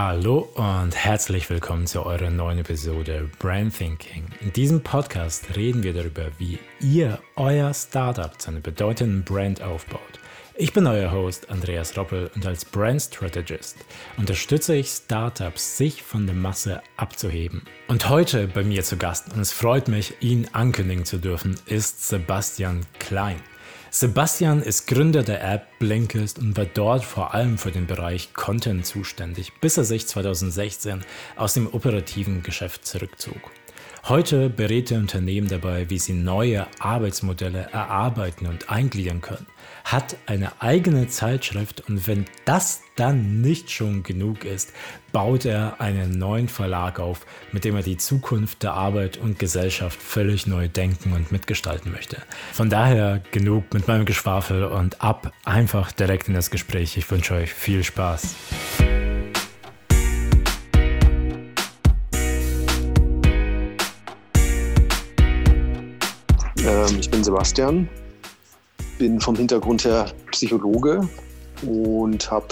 Hallo und herzlich willkommen zu eurer neuen Episode Brand Thinking. In diesem Podcast reden wir darüber, wie ihr euer Startup zu einer bedeutenden Brand aufbaut. Ich bin euer Host Andreas Roppel und als Brand Strategist unterstütze ich Startups, sich von der Masse abzuheben. Und heute bei mir zu Gast, und es freut mich, ihn ankündigen zu dürfen, ist Sebastian Klein. Sebastian ist Gründer der App Blinkist und war dort vor allem für den Bereich Content zuständig, bis er sich 2016 aus dem operativen Geschäft zurückzog. Heute berät er Unternehmen dabei, wie sie neue Arbeitsmodelle erarbeiten und eingliedern können, hat eine eigene Zeitschrift und wenn das dann nicht schon genug ist, baut er einen neuen Verlag auf, mit dem er die Zukunft der Arbeit und Gesellschaft völlig neu denken und mitgestalten möchte. Von daher genug mit meinem Geschwafel und ab einfach direkt in das Gespräch. Ich wünsche euch viel Spaß. Ähm, ich bin Sebastian, bin vom Hintergrund her Psychologe und habe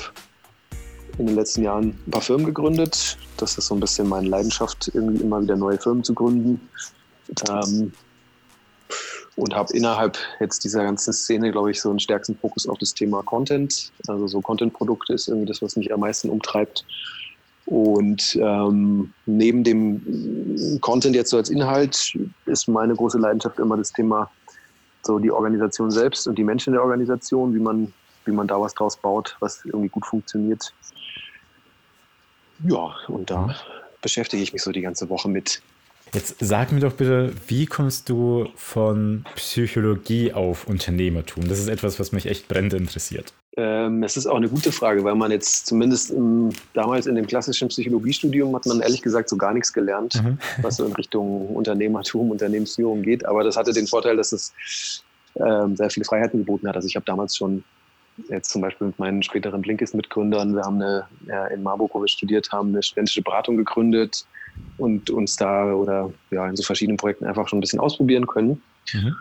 in den letzten Jahren ein paar Firmen gegründet. Das ist so ein bisschen meine Leidenschaft, irgendwie immer wieder neue Firmen zu gründen. Ähm, und habe innerhalb jetzt dieser ganzen Szene, glaube ich, so einen stärksten Fokus auf das Thema Content. Also so Content-Produkte ist irgendwie das, was mich am meisten umtreibt. Und ähm, neben dem Content jetzt so als Inhalt ist meine große Leidenschaft immer das Thema so die Organisation selbst und die Menschen der Organisation, wie man, wie man da was draus baut, was irgendwie gut funktioniert. Ja, und da beschäftige ich mich so die ganze Woche mit. Jetzt sag mir doch bitte, wie kommst du von Psychologie auf Unternehmertum? Das ist etwas, was mich echt brennend interessiert. Ähm, es ist auch eine gute Frage, weil man jetzt zumindest im, damals in dem klassischen Psychologiestudium hat man ehrlich gesagt so gar nichts gelernt, mhm. was so in Richtung Unternehmertum, Unternehmensführung geht. Aber das hatte den Vorteil, dass es ähm, sehr viele Freiheiten geboten hat. Also ich habe damals schon jetzt zum Beispiel mit meinen späteren Blinkist-Mitgründern, wir haben eine, ja, in Marburg, wo wir studiert haben, eine studentische Beratung gegründet und uns da oder ja in so verschiedenen Projekten einfach schon ein bisschen ausprobieren können. Mhm.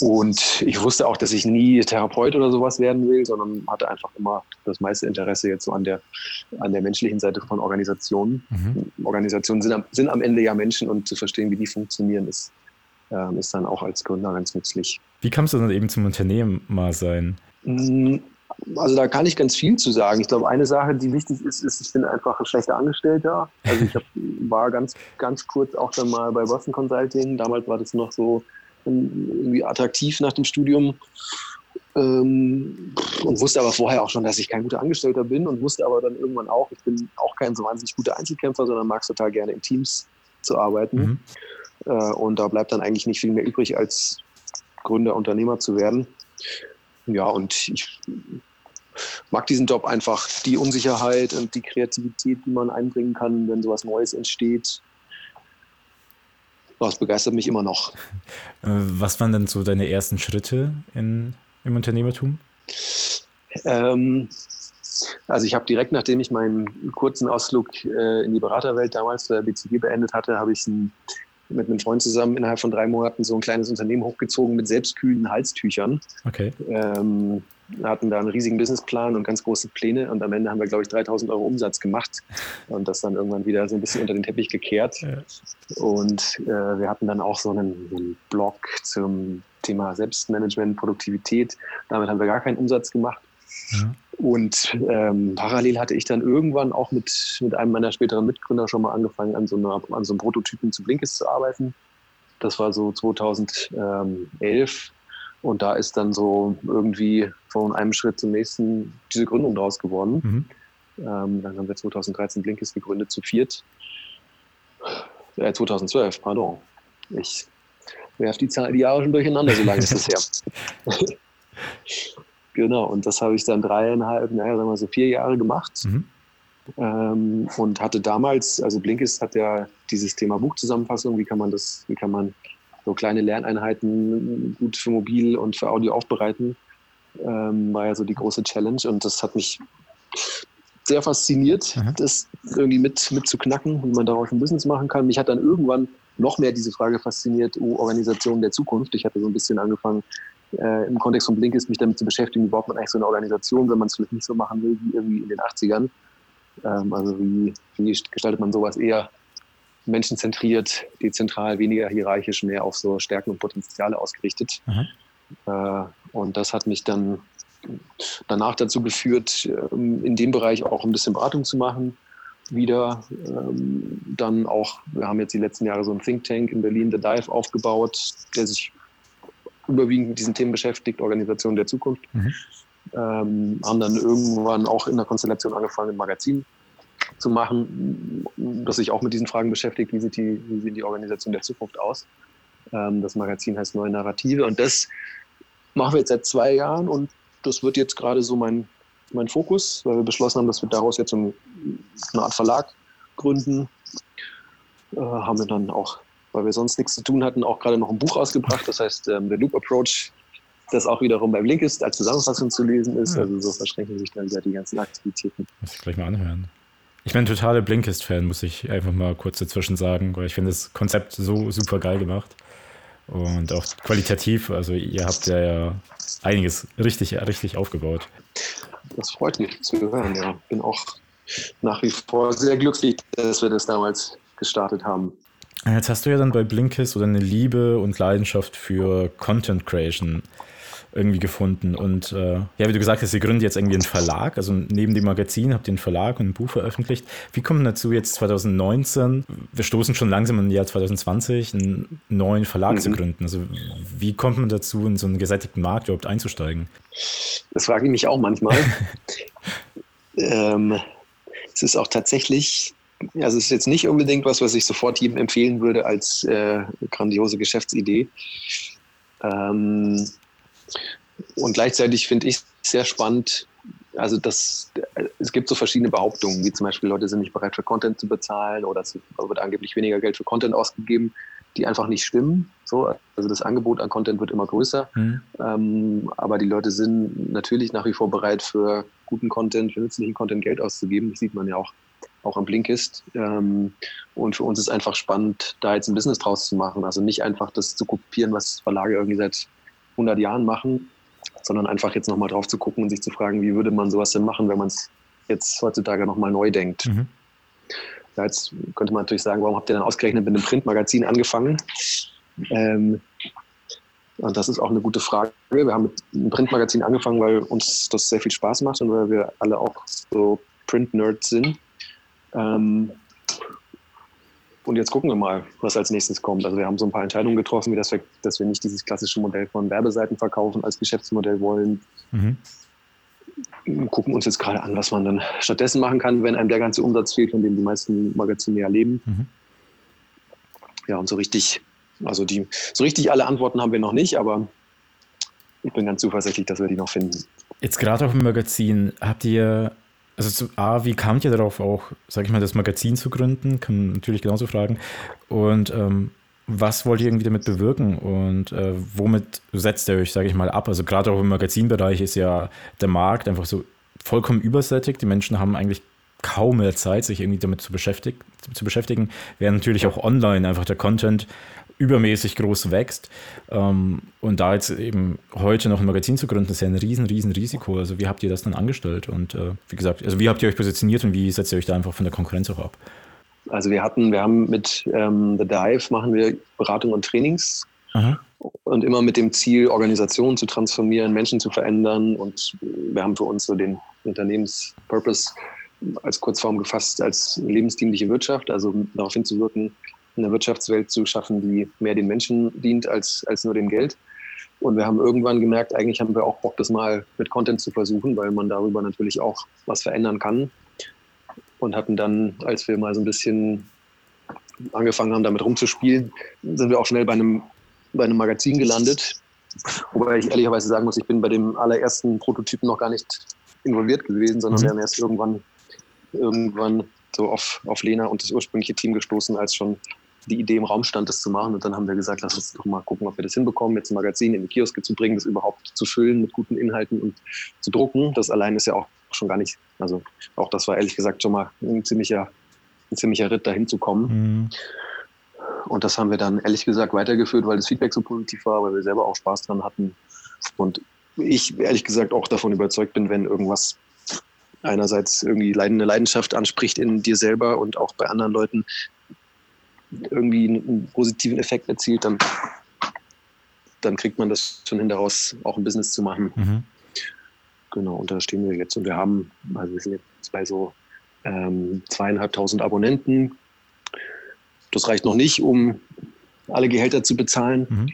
Und ich wusste auch, dass ich nie Therapeut oder sowas werden will, sondern hatte einfach immer das meiste Interesse jetzt so an der, an der menschlichen Seite von Organisationen. Mhm. Organisationen sind am, sind am Ende ja Menschen und zu verstehen, wie die funktionieren, ist, äh, ist dann auch als Gründer ganz nützlich. Wie kamst du dann eben zum Unternehmer sein? Mm, also da kann ich ganz viel zu sagen. Ich glaube, eine Sache, die wichtig ist, ist, ich bin einfach ein schlechter Angestellter. Also ich hab, war ganz, ganz kurz auch dann mal bei Boston Consulting. Damals war das noch so irgendwie attraktiv nach dem Studium. Ähm, und wusste aber vorher auch schon, dass ich kein guter Angestellter bin und wusste aber dann irgendwann auch, ich bin auch kein so wahnsinnig guter Einzelkämpfer, sondern mag es total gerne in Teams zu arbeiten. Mhm. Äh, und da bleibt dann eigentlich nicht viel mehr übrig, als Gründer, Unternehmer zu werden. Ja, und ich mag diesen Job einfach, die Unsicherheit und die Kreativität, die man einbringen kann, wenn sowas Neues entsteht. Das begeistert mich immer noch. Äh, was waren denn so deine ersten Schritte in, im Unternehmertum? Ähm, also ich habe direkt, nachdem ich meinen kurzen Ausflug äh, in die Beraterwelt damals bei der BCG beendet hatte, habe ich ein, mit einem Freund zusammen innerhalb von drei Monaten so ein kleines Unternehmen hochgezogen mit selbstkühlenden Halstüchern. Okay. Ähm, hatten da einen riesigen Businessplan und ganz große Pläne und am Ende haben wir, glaube ich, 3000 Euro Umsatz gemacht und das dann irgendwann wieder so ein bisschen unter den Teppich gekehrt. Ja. Und äh, wir hatten dann auch so einen, einen, Blog zum Thema Selbstmanagement, Produktivität. Damit haben wir gar keinen Umsatz gemacht. Ja. Und ähm, parallel hatte ich dann irgendwann auch mit, mit einem meiner späteren Mitgründer schon mal angefangen, an so, einer, an so einem Prototypen zu Blinkist zu arbeiten. Das war so 2011 und da ist dann so irgendwie von einem Schritt zum nächsten diese Gründung daraus geworden. Mhm. Ähm, dann haben wir 2013 Blinkist gegründet, zu viert. Äh, 2012, pardon. Ich werfe die, Zahl, die Jahre schon durcheinander, so lange ist es her. genau, und das habe ich dann dreieinhalb, naja, sagen wir so vier Jahre gemacht. Mhm. Ähm, und hatte damals, also Blinkist hat ja dieses Thema Buchzusammenfassung, wie kann man das, wie kann man so kleine Lerneinheiten gut für Mobil und für Audio aufbereiten, ähm, war ja so die große Challenge und das hat mich sehr fasziniert, mhm. das irgendwie mit, mit zu knacken, wie man daraus ein Business machen kann. Mich hat dann irgendwann noch mehr diese Frage fasziniert, oh, Organisation der Zukunft. Ich hatte so ein bisschen angefangen, äh, im Kontext von Blinkist mich damit zu beschäftigen, wie baut man eigentlich so eine Organisation, wenn man es vielleicht nicht so machen will wie irgendwie in den 80ern. Ähm, also wie, wie gestaltet man sowas eher menschenzentriert, dezentral, weniger hierarchisch, mehr auf so Stärken und Potenziale ausgerichtet. Äh, und das hat mich dann danach dazu geführt, ähm, in dem Bereich auch ein bisschen Beratung zu machen. Wieder ähm, dann auch, wir haben jetzt die letzten Jahre so ein Think Tank in Berlin, The Dive, aufgebaut, der sich überwiegend mit diesen Themen beschäftigt, Organisation der Zukunft. Mhm. Ähm, haben dann irgendwann auch in der Konstellation angefangen, ein Magazin zu machen, das sich auch mit diesen Fragen beschäftigt, wie sieht die, wie sieht die Organisation der Zukunft aus. Ähm, das Magazin heißt Neue Narrative und das machen wir jetzt seit zwei Jahren und das wird jetzt gerade so mein, mein Fokus, weil wir beschlossen haben, dass wir daraus jetzt eine Art Verlag gründen. Äh, haben wir dann auch, weil wir sonst nichts zu tun hatten, auch gerade noch ein Buch rausgebracht, das heißt ähm, The Loop Approach, das auch wiederum beim Blinkist als Zusammenfassung zu lesen ist. Also so verschränken sich dann wieder die ganzen Aktivitäten. Muss ich gleich mal anhören. Ich bin totaler Blinkist-Fan, muss ich einfach mal kurz dazwischen sagen, weil ich finde das Konzept so super geil gemacht. Und auch qualitativ, also ihr habt ja, ja einiges richtig, richtig aufgebaut. Das freut mich zu hören, ja. Bin auch nach wie vor sehr glücklich, dass wir das damals gestartet haben. Jetzt hast du ja dann bei Blinkist oder eine Liebe und Leidenschaft für Content Creation irgendwie gefunden. Und äh, ja, wie du gesagt hast, ihr gründet jetzt irgendwie einen Verlag. Also neben dem Magazin habt ihr einen Verlag und ein Buch veröffentlicht. Wie kommt man dazu jetzt 2019? Wir stoßen schon langsam im Jahr 2020, einen neuen Verlag mhm. zu gründen. Also wie kommt man dazu, in so einen gesättigten Markt überhaupt einzusteigen? Das frage ich mich auch manchmal. ähm, es ist auch tatsächlich also es ist jetzt nicht unbedingt was, was ich sofort jedem empfehlen würde als äh, grandiose Geschäftsidee. Ähm, und gleichzeitig finde ich sehr spannend, also das, es gibt so verschiedene Behauptungen, wie zum Beispiel Leute sind nicht bereit für Content zu bezahlen oder es wird angeblich weniger Geld für Content ausgegeben, die einfach nicht stimmen. So, also das Angebot an Content wird immer größer, mhm. ähm, aber die Leute sind natürlich nach wie vor bereit für guten Content, für nützlichen Content Geld auszugeben. Das sieht man ja auch auch am Blinkist. Ähm, und für uns ist einfach spannend, da jetzt ein Business draus zu machen. Also nicht einfach das zu kopieren, was Verlage irgendwie seit 100 Jahren machen, sondern einfach jetzt nochmal drauf zu gucken und sich zu fragen, wie würde man sowas denn machen, wenn man es jetzt heutzutage nochmal neu denkt. Mhm. Ja, jetzt könnte man natürlich sagen, warum habt ihr dann ausgerechnet mit einem Printmagazin angefangen? Ähm, und das ist auch eine gute Frage. Wir haben mit einem Printmagazin angefangen, weil uns das sehr viel Spaß macht und weil wir alle auch so Print-Nerds sind. Ähm, und jetzt gucken wir mal, was als nächstes kommt. Also wir haben so ein paar Entscheidungen getroffen, wie das wir, dass wir nicht dieses klassische Modell von Werbeseiten verkaufen als Geschäftsmodell wollen. Mhm. Gucken uns jetzt gerade an, was man dann stattdessen machen kann, wenn einem der ganze Umsatz fehlt, von dem die meisten Magazine ja leben. Mhm. Ja, und so richtig, also die, so richtig alle Antworten haben wir noch nicht, aber ich bin ganz zuversichtlich, dass wir die noch finden. Jetzt gerade auf dem Magazin, habt ihr also zu A, wie kamt ihr darauf auch, sage ich mal, das Magazin zu gründen? Kann man natürlich genauso fragen. Und ähm, was wollt ihr irgendwie damit bewirken und äh, womit setzt ihr euch, sage ich mal, ab? Also gerade auch im Magazinbereich ist ja der Markt einfach so vollkommen übersättigt. Die Menschen haben eigentlich kaum mehr Zeit, sich irgendwie damit zu, beschäftigen, zu beschäftigen, während natürlich auch online einfach der Content übermäßig groß wächst. Ähm, und da jetzt eben heute noch ein Magazin zu gründen, ist ja ein riesen, riesen Risiko. Also wie habt ihr das dann angestellt? Und äh, wie gesagt, also wie habt ihr euch positioniert und wie setzt ihr euch da einfach von der Konkurrenz auch ab? Also wir hatten, wir haben mit ähm, The Dive machen wir Beratung und Trainings Aha. und immer mit dem Ziel, Organisationen zu transformieren, Menschen zu verändern. Und wir haben für uns so den Unternehmenspurpose als Kurzform gefasst als lebensdienliche Wirtschaft, also darauf hinzuwirken, eine Wirtschaftswelt zu schaffen, die mehr den Menschen dient als, als nur dem Geld. Und wir haben irgendwann gemerkt, eigentlich haben wir auch Bock, das mal mit Content zu versuchen, weil man darüber natürlich auch was verändern kann. Und hatten dann, als wir mal so ein bisschen angefangen haben, damit rumzuspielen, sind wir auch schnell bei einem, bei einem Magazin gelandet. Wobei ich ehrlicherweise sagen muss, ich bin bei dem allerersten Prototypen noch gar nicht involviert gewesen, sondern mhm. wir haben erst irgendwann, irgendwann so auf, auf Lena und das ursprüngliche Team gestoßen, als schon die Idee im Raum stand, das zu machen. Und dann haben wir gesagt, lass uns doch mal gucken, ob wir das hinbekommen, jetzt ein Magazin in die Kioske zu bringen, das überhaupt zu füllen mit guten Inhalten und zu drucken. Das allein ist ja auch schon gar nicht, also auch das war ehrlich gesagt schon mal ein ziemlicher, ein ziemlicher Ritt, dahin zu kommen. Mhm. Und das haben wir dann ehrlich gesagt weitergeführt, weil das Feedback so positiv war, weil wir selber auch Spaß dran hatten. Und ich ehrlich gesagt auch davon überzeugt bin, wenn irgendwas einerseits irgendwie eine Leidenschaft anspricht in dir selber und auch bei anderen Leuten irgendwie einen positiven Effekt erzielt, dann, dann kriegt man das schon hinaus, auch ein Business zu machen. Mhm. Genau, und da stehen wir jetzt. Und wir haben, also wir sind jetzt bei so ähm, zweieinhalbtausend Abonnenten. Das reicht noch nicht, um alle Gehälter zu bezahlen. Mhm.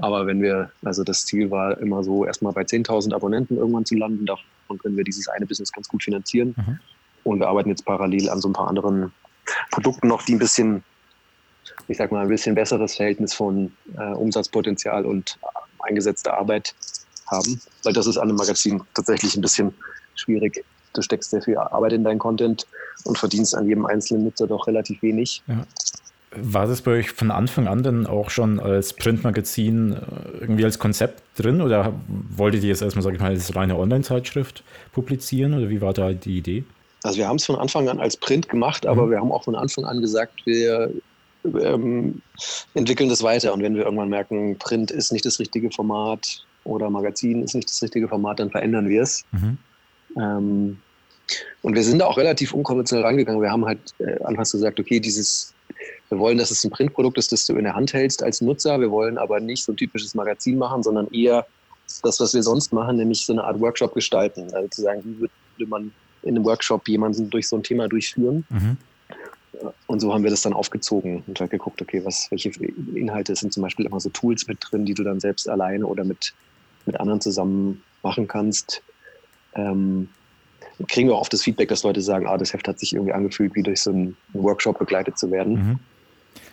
Aber wenn wir, also das Ziel war immer so, erstmal bei 10.000 Abonnenten irgendwann zu landen, davon können wir dieses eine Business ganz gut finanzieren. Mhm. Und wir arbeiten jetzt parallel an so ein paar anderen Produkten noch, die ein bisschen, ich sag mal, ein bisschen besseres Verhältnis von äh, Umsatzpotenzial und eingesetzter Arbeit haben. Weil das ist an einem Magazin tatsächlich ein bisschen schwierig. Du steckst sehr viel Arbeit in deinen Content und verdienst an jedem einzelnen Nutzer doch relativ wenig. Ja. War das bei euch von Anfang an dann auch schon als Printmagazin äh, irgendwie als Konzept drin oder wolltet ihr jetzt erstmal, sage ich mal, als reine Online-Zeitschrift publizieren oder wie war da die Idee? Also wir haben es von Anfang an als Print gemacht, aber mhm. wir haben auch von Anfang an gesagt, wir ähm, entwickeln das weiter und wenn wir irgendwann merken, Print ist nicht das richtige Format oder Magazin ist nicht das richtige Format, dann verändern wir es. Mhm. Ähm, und wir sind da auch relativ unkonventionell rangegangen. Wir haben halt äh, anfangs gesagt, okay, dieses wir wollen, dass es ein Printprodukt ist, das du in der Hand hältst als Nutzer. Wir wollen aber nicht so ein typisches Magazin machen, sondern eher das, was wir sonst machen, nämlich so eine Art Workshop gestalten. Also zu sagen, wie würde man in einem Workshop jemanden durch so ein Thema durchführen? Mhm. Und so haben wir das dann aufgezogen und halt geguckt, okay, was, welche Inhalte sind zum Beispiel immer so Tools mit drin, die du dann selbst alleine oder mit, mit anderen zusammen machen kannst. Ähm, kriegen wir oft das Feedback, dass Leute sagen, ah, das Heft hat sich irgendwie angefühlt, wie durch so einen Workshop begleitet zu werden. Mhm.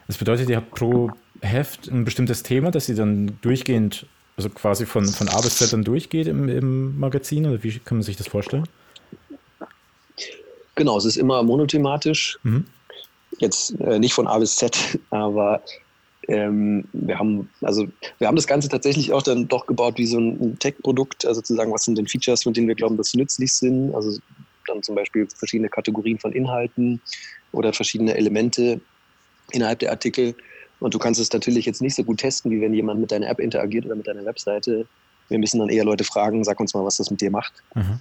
Das bedeutet, ihr habt pro Heft ein bestimmtes Thema, das ihr dann durchgehend, also quasi von, von A bis Z dann durchgeht im, im Magazin oder wie kann man sich das vorstellen? Genau, es ist immer monothematisch. Mhm. Jetzt äh, nicht von A bis Z, aber ähm, wir haben, also wir haben das Ganze tatsächlich auch dann doch gebaut wie so ein Tech-Produkt, also zu sagen, was sind denn Features, mit denen wir glauben, dass sie nützlich sind. Also dann zum Beispiel verschiedene Kategorien von Inhalten oder verschiedene Elemente innerhalb der Artikel. Und du kannst es natürlich jetzt nicht so gut testen, wie wenn jemand mit deiner App interagiert oder mit deiner Webseite. Wir müssen dann eher Leute fragen, sag uns mal, was das mit dir macht. Mhm.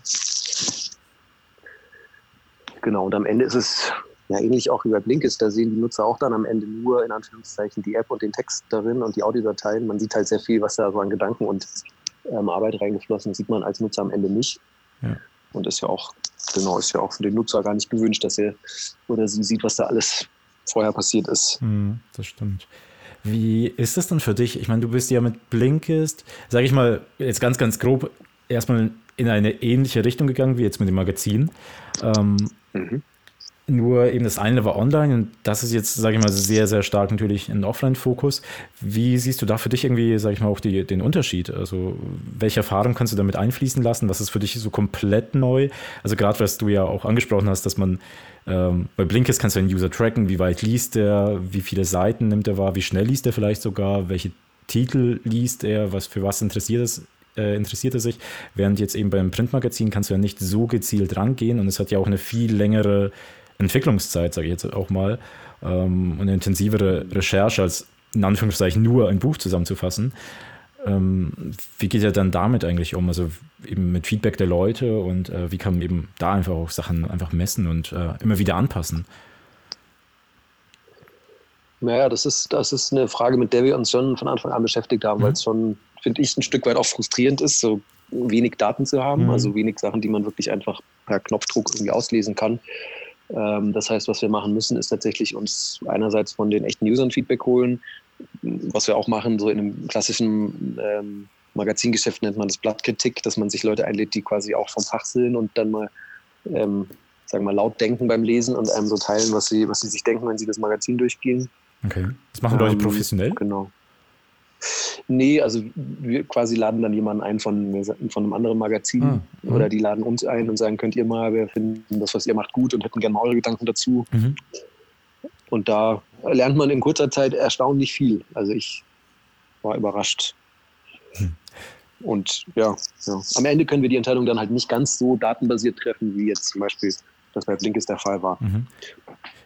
Genau, und am Ende ist es ja, ähnlich auch wie bei Blinkist, da sehen die Nutzer auch dann am Ende nur in Anführungszeichen die App und den Text darin und die Audiodateien. Man sieht halt sehr viel, was da so an Gedanken und ähm, Arbeit reingeflossen ist, sieht man als Nutzer am Ende nicht. Ja. Und ist ja auch, genau, ist ja auch für den Nutzer gar nicht gewünscht, dass er oder sie sieht, was da alles vorher passiert ist. Hm, das stimmt. Wie ist das dann für dich? Ich meine, du bist ja mit Blinkist, sage ich mal, jetzt ganz, ganz grob, erstmal in eine ähnliche Richtung gegangen wie jetzt mit dem Magazin. Ähm, mhm. Nur eben das eine war online und das ist jetzt, sage ich mal, sehr, sehr stark natürlich ein Offline-Fokus. Wie siehst du da für dich irgendwie, sage ich mal, auch die, den Unterschied? Also welche Erfahrung kannst du damit einfließen lassen? Was ist für dich so komplett neu? Also gerade, was du ja auch angesprochen hast, dass man ähm, bei Blinkist kannst du einen User tracken, wie weit liest er, wie viele Seiten nimmt er wahr, wie schnell liest er vielleicht sogar, welche Titel liest er, was für was interessiert es, äh, interessiert er sich. Während jetzt eben beim Printmagazin kannst du ja nicht so gezielt rangehen und es hat ja auch eine viel längere Entwicklungszeit, sage ich jetzt auch mal, ähm, eine intensivere Recherche als in Anführungszeichen nur ein Buch zusammenzufassen. Ähm, wie geht er dann damit eigentlich um? Also eben mit Feedback der Leute und äh, wie kann man eben da einfach auch Sachen einfach messen und äh, immer wieder anpassen? Naja, das ist, das ist eine Frage, mit der wir uns schon von Anfang an beschäftigt haben, mhm. weil es schon, finde ich, ein Stück weit auch frustrierend ist, so wenig Daten zu haben, mhm. also wenig Sachen, die man wirklich einfach per Knopfdruck irgendwie auslesen kann. Ähm, das heißt, was wir machen müssen, ist tatsächlich uns einerseits von den echten Usern Feedback holen, was wir auch machen, so in einem klassischen ähm, Magazingeschäft nennt man das Blattkritik, dass man sich Leute einlädt, die quasi auch vom Fach sind und dann mal, ähm, sagen wir mal, laut denken beim Lesen und einem so teilen, was sie, was sie sich denken, wenn sie das Magazin durchgehen. Okay. Das machen Leute ähm, professionell? Genau. Nee, also wir quasi laden dann jemanden ein von, von einem anderen Magazin ah, oder die laden uns ein und sagen, könnt ihr mal, wir finden das, was ihr macht, gut und hätten gerne mal eure Gedanken dazu. Mhm. Und da lernt man in kurzer Zeit erstaunlich viel. Also ich war überrascht. Hm. Und ja, ja, am Ende können wir die Entscheidung dann halt nicht ganz so datenbasiert treffen, wie jetzt zum Beispiel das bei Blinkist der Fall war. Mhm.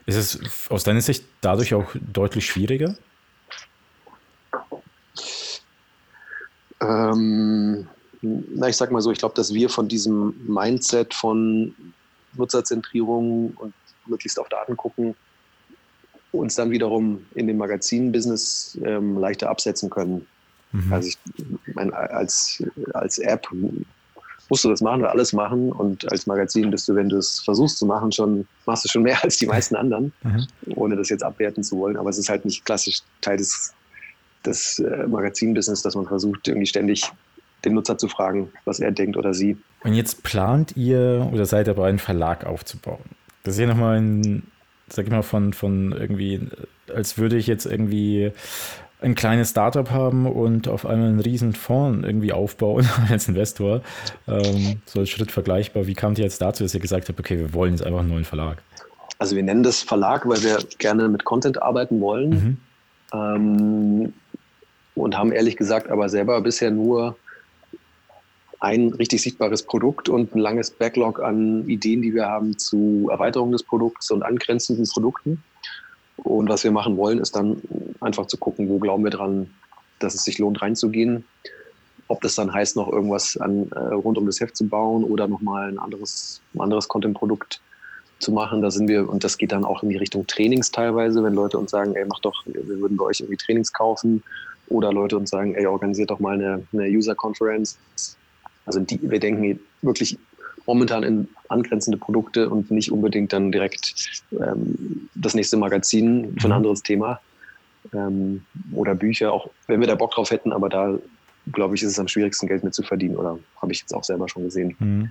Ist es aus deiner Sicht dadurch auch deutlich schwieriger? Ähm, na, ich sag mal so, ich glaube, dass wir von diesem Mindset von Nutzerzentrierung und möglichst auf Daten gucken, uns dann wiederum in dem Magazin-Business ähm, leichter absetzen können. Mhm. Also ich meine, als, als App musst du das machen oder alles machen und als Magazin bist du, wenn du es versuchst zu machen, schon machst du schon mehr als die meisten anderen, mhm. ohne das jetzt abwerten zu wollen. Aber es ist halt nicht klassisch Teil des, des äh, Magazin-Business, dass man versucht, irgendwie ständig den Nutzer zu fragen, was er denkt oder sie. Und jetzt plant ihr oder seid dabei, einen Verlag aufzubauen. Das ist ja nochmal ein, sag ich mal, von, von irgendwie, als würde ich jetzt irgendwie ein kleines Startup haben und auf einmal einen riesen Fonds irgendwie aufbauen als Investor. Ähm, so als Schritt vergleichbar. Wie kamt ihr jetzt dazu, dass ihr gesagt habt, okay, wir wollen jetzt einfach einen neuen Verlag? Also wir nennen das Verlag, weil wir gerne mit Content arbeiten wollen. Mhm. Ähm, und haben ehrlich gesagt aber selber bisher nur ein richtig sichtbares Produkt und ein langes Backlog an Ideen, die wir haben zu Erweiterung des Produkts und angrenzenden Produkten. Und was wir machen wollen, ist dann einfach zu gucken, wo glauben wir dran, dass es sich lohnt, reinzugehen. Ob das dann heißt, noch irgendwas an, äh, rund um das Heft zu bauen oder nochmal ein anderes, ein anderes Content-Produkt zu machen. Da sind wir, und das geht dann auch in die Richtung Trainings teilweise, wenn Leute uns sagen, ey, mach doch, wir würden bei euch irgendwie Trainings kaufen. Oder Leute uns sagen, ey, organisiert doch mal eine, eine User-Conference. Also die, wir denken wirklich momentan in angrenzende Produkte und nicht unbedingt dann direkt ähm, das nächste Magazin für ein mhm. anderes Thema ähm, oder Bücher, auch wenn wir da Bock drauf hätten, aber da glaube ich, ist es am schwierigsten, Geld mit zu verdienen oder habe ich jetzt auch selber schon gesehen. Mhm.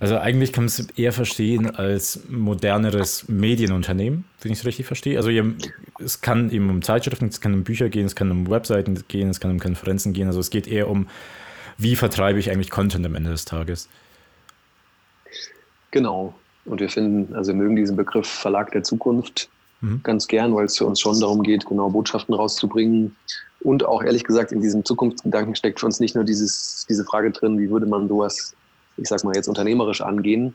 Also eigentlich kann man es eher verstehen als moderneres Medienunternehmen, wenn ich es richtig verstehe. Also es kann eben um Zeitschriften, es kann um Bücher gehen, es kann um Webseiten gehen, es kann um Konferenzen gehen. Also es geht eher um, wie vertreibe ich eigentlich Content am Ende des Tages. Genau. Und wir finden, also wir mögen diesen Begriff Verlag der Zukunft mhm. ganz gern, weil es für uns schon darum geht, genau Botschaften rauszubringen. Und auch ehrlich gesagt, in diesem Zukunftsgedanken steckt für uns nicht nur dieses, diese Frage drin, wie würde man sowas, ich sag mal jetzt unternehmerisch angehen,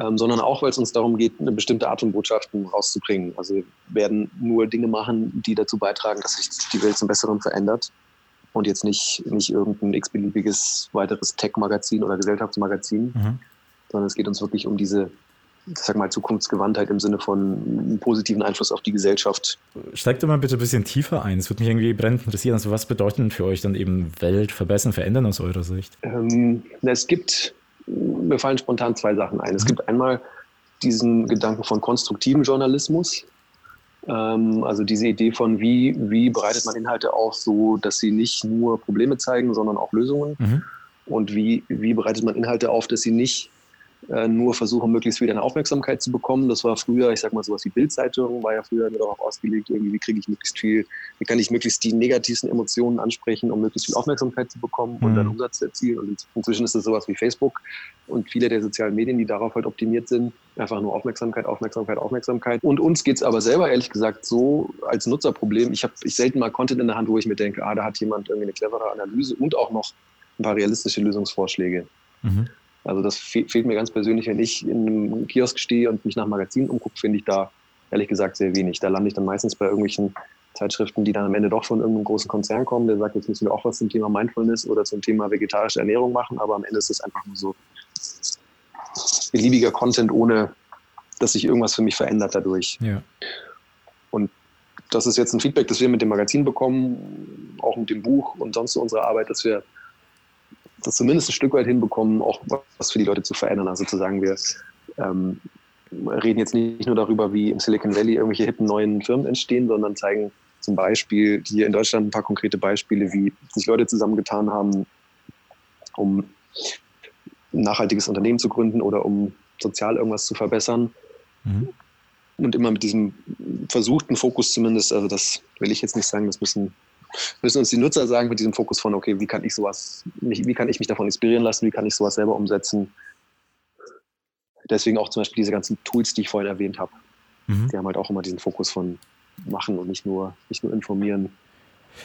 ähm, sondern auch, weil es uns darum geht, eine bestimmte Art von Botschaften rauszubringen. Also wir werden nur Dinge machen, die dazu beitragen, dass sich die Welt zum Besseren verändert und jetzt nicht, nicht irgendein x-beliebiges weiteres Tech-Magazin oder Gesellschaftsmagazin, mhm sondern es geht uns wirklich um diese, sag mal, Zukunftsgewandtheit im Sinne von einem positiven Einfluss auf die Gesellschaft. Steigt doch mal bitte ein bisschen tiefer ein. Es würde mich irgendwie brennend interessieren. Also was bedeuten für euch dann eben Welt verbessern, verändern aus eurer Sicht? Ähm, es gibt, mir fallen spontan zwei Sachen ein. Es mhm. gibt einmal diesen Gedanken von konstruktivem Journalismus. Ähm, also diese Idee von, wie, wie bereitet man Inhalte auf, so dass sie nicht nur Probleme zeigen, sondern auch Lösungen. Mhm. Und wie, wie bereitet man Inhalte auf, dass sie nicht nur versuchen, möglichst wieder eine Aufmerksamkeit zu bekommen. Das war früher, ich sag mal, sowas wie Bildzeitung, war ja früher darauf ausgelegt, irgendwie, wie kriege ich möglichst viel, wie kann ich möglichst die negativsten Emotionen ansprechen, um möglichst viel Aufmerksamkeit zu bekommen und mhm. dann Umsatz zu erzielen. Und inzwischen ist es sowas wie Facebook und viele der sozialen Medien, die darauf halt optimiert sind, einfach nur Aufmerksamkeit, Aufmerksamkeit, Aufmerksamkeit. Und uns geht es aber selber ehrlich gesagt so als Nutzerproblem. Ich habe ich selten mal Content in der Hand, wo ich mir denke, ah, da hat jemand irgendwie eine clevere Analyse und auch noch ein paar realistische Lösungsvorschläge. Mhm. Also das fehlt mir ganz persönlich, wenn ich in einem Kiosk stehe und mich nach Magazinen umgucke, finde ich da ehrlich gesagt sehr wenig. Da lande ich dann meistens bei irgendwelchen Zeitschriften, die dann am Ende doch von irgendeinem großen Konzern kommen, der sagt, jetzt müssen wir auch was zum Thema Mindfulness oder zum Thema vegetarische Ernährung machen, aber am Ende ist es einfach nur so beliebiger Content, ohne dass sich irgendwas für mich verändert dadurch. Ja. Und das ist jetzt ein Feedback, das wir mit dem Magazin bekommen, auch mit dem Buch und sonst so unserer Arbeit, dass wir das zumindest ein Stück weit hinbekommen, auch was für die Leute zu verändern. Also zu sagen, wir ähm, reden jetzt nicht nur darüber, wie im Silicon Valley irgendwelche hippen neuen Firmen entstehen, sondern zeigen zum Beispiel hier in Deutschland ein paar konkrete Beispiele, wie sich Leute zusammengetan haben, um ein nachhaltiges Unternehmen zu gründen oder um sozial irgendwas zu verbessern. Mhm. Und immer mit diesem versuchten Fokus zumindest, also das will ich jetzt nicht sagen, das müssen müssen uns die Nutzer sagen mit diesem Fokus von, okay, wie kann ich sowas, wie kann ich mich davon inspirieren lassen, wie kann ich sowas selber umsetzen. Deswegen auch zum Beispiel diese ganzen Tools, die ich vorhin erwähnt habe. Mhm. Die haben halt auch immer diesen Fokus von machen und nicht nur, nicht nur informieren.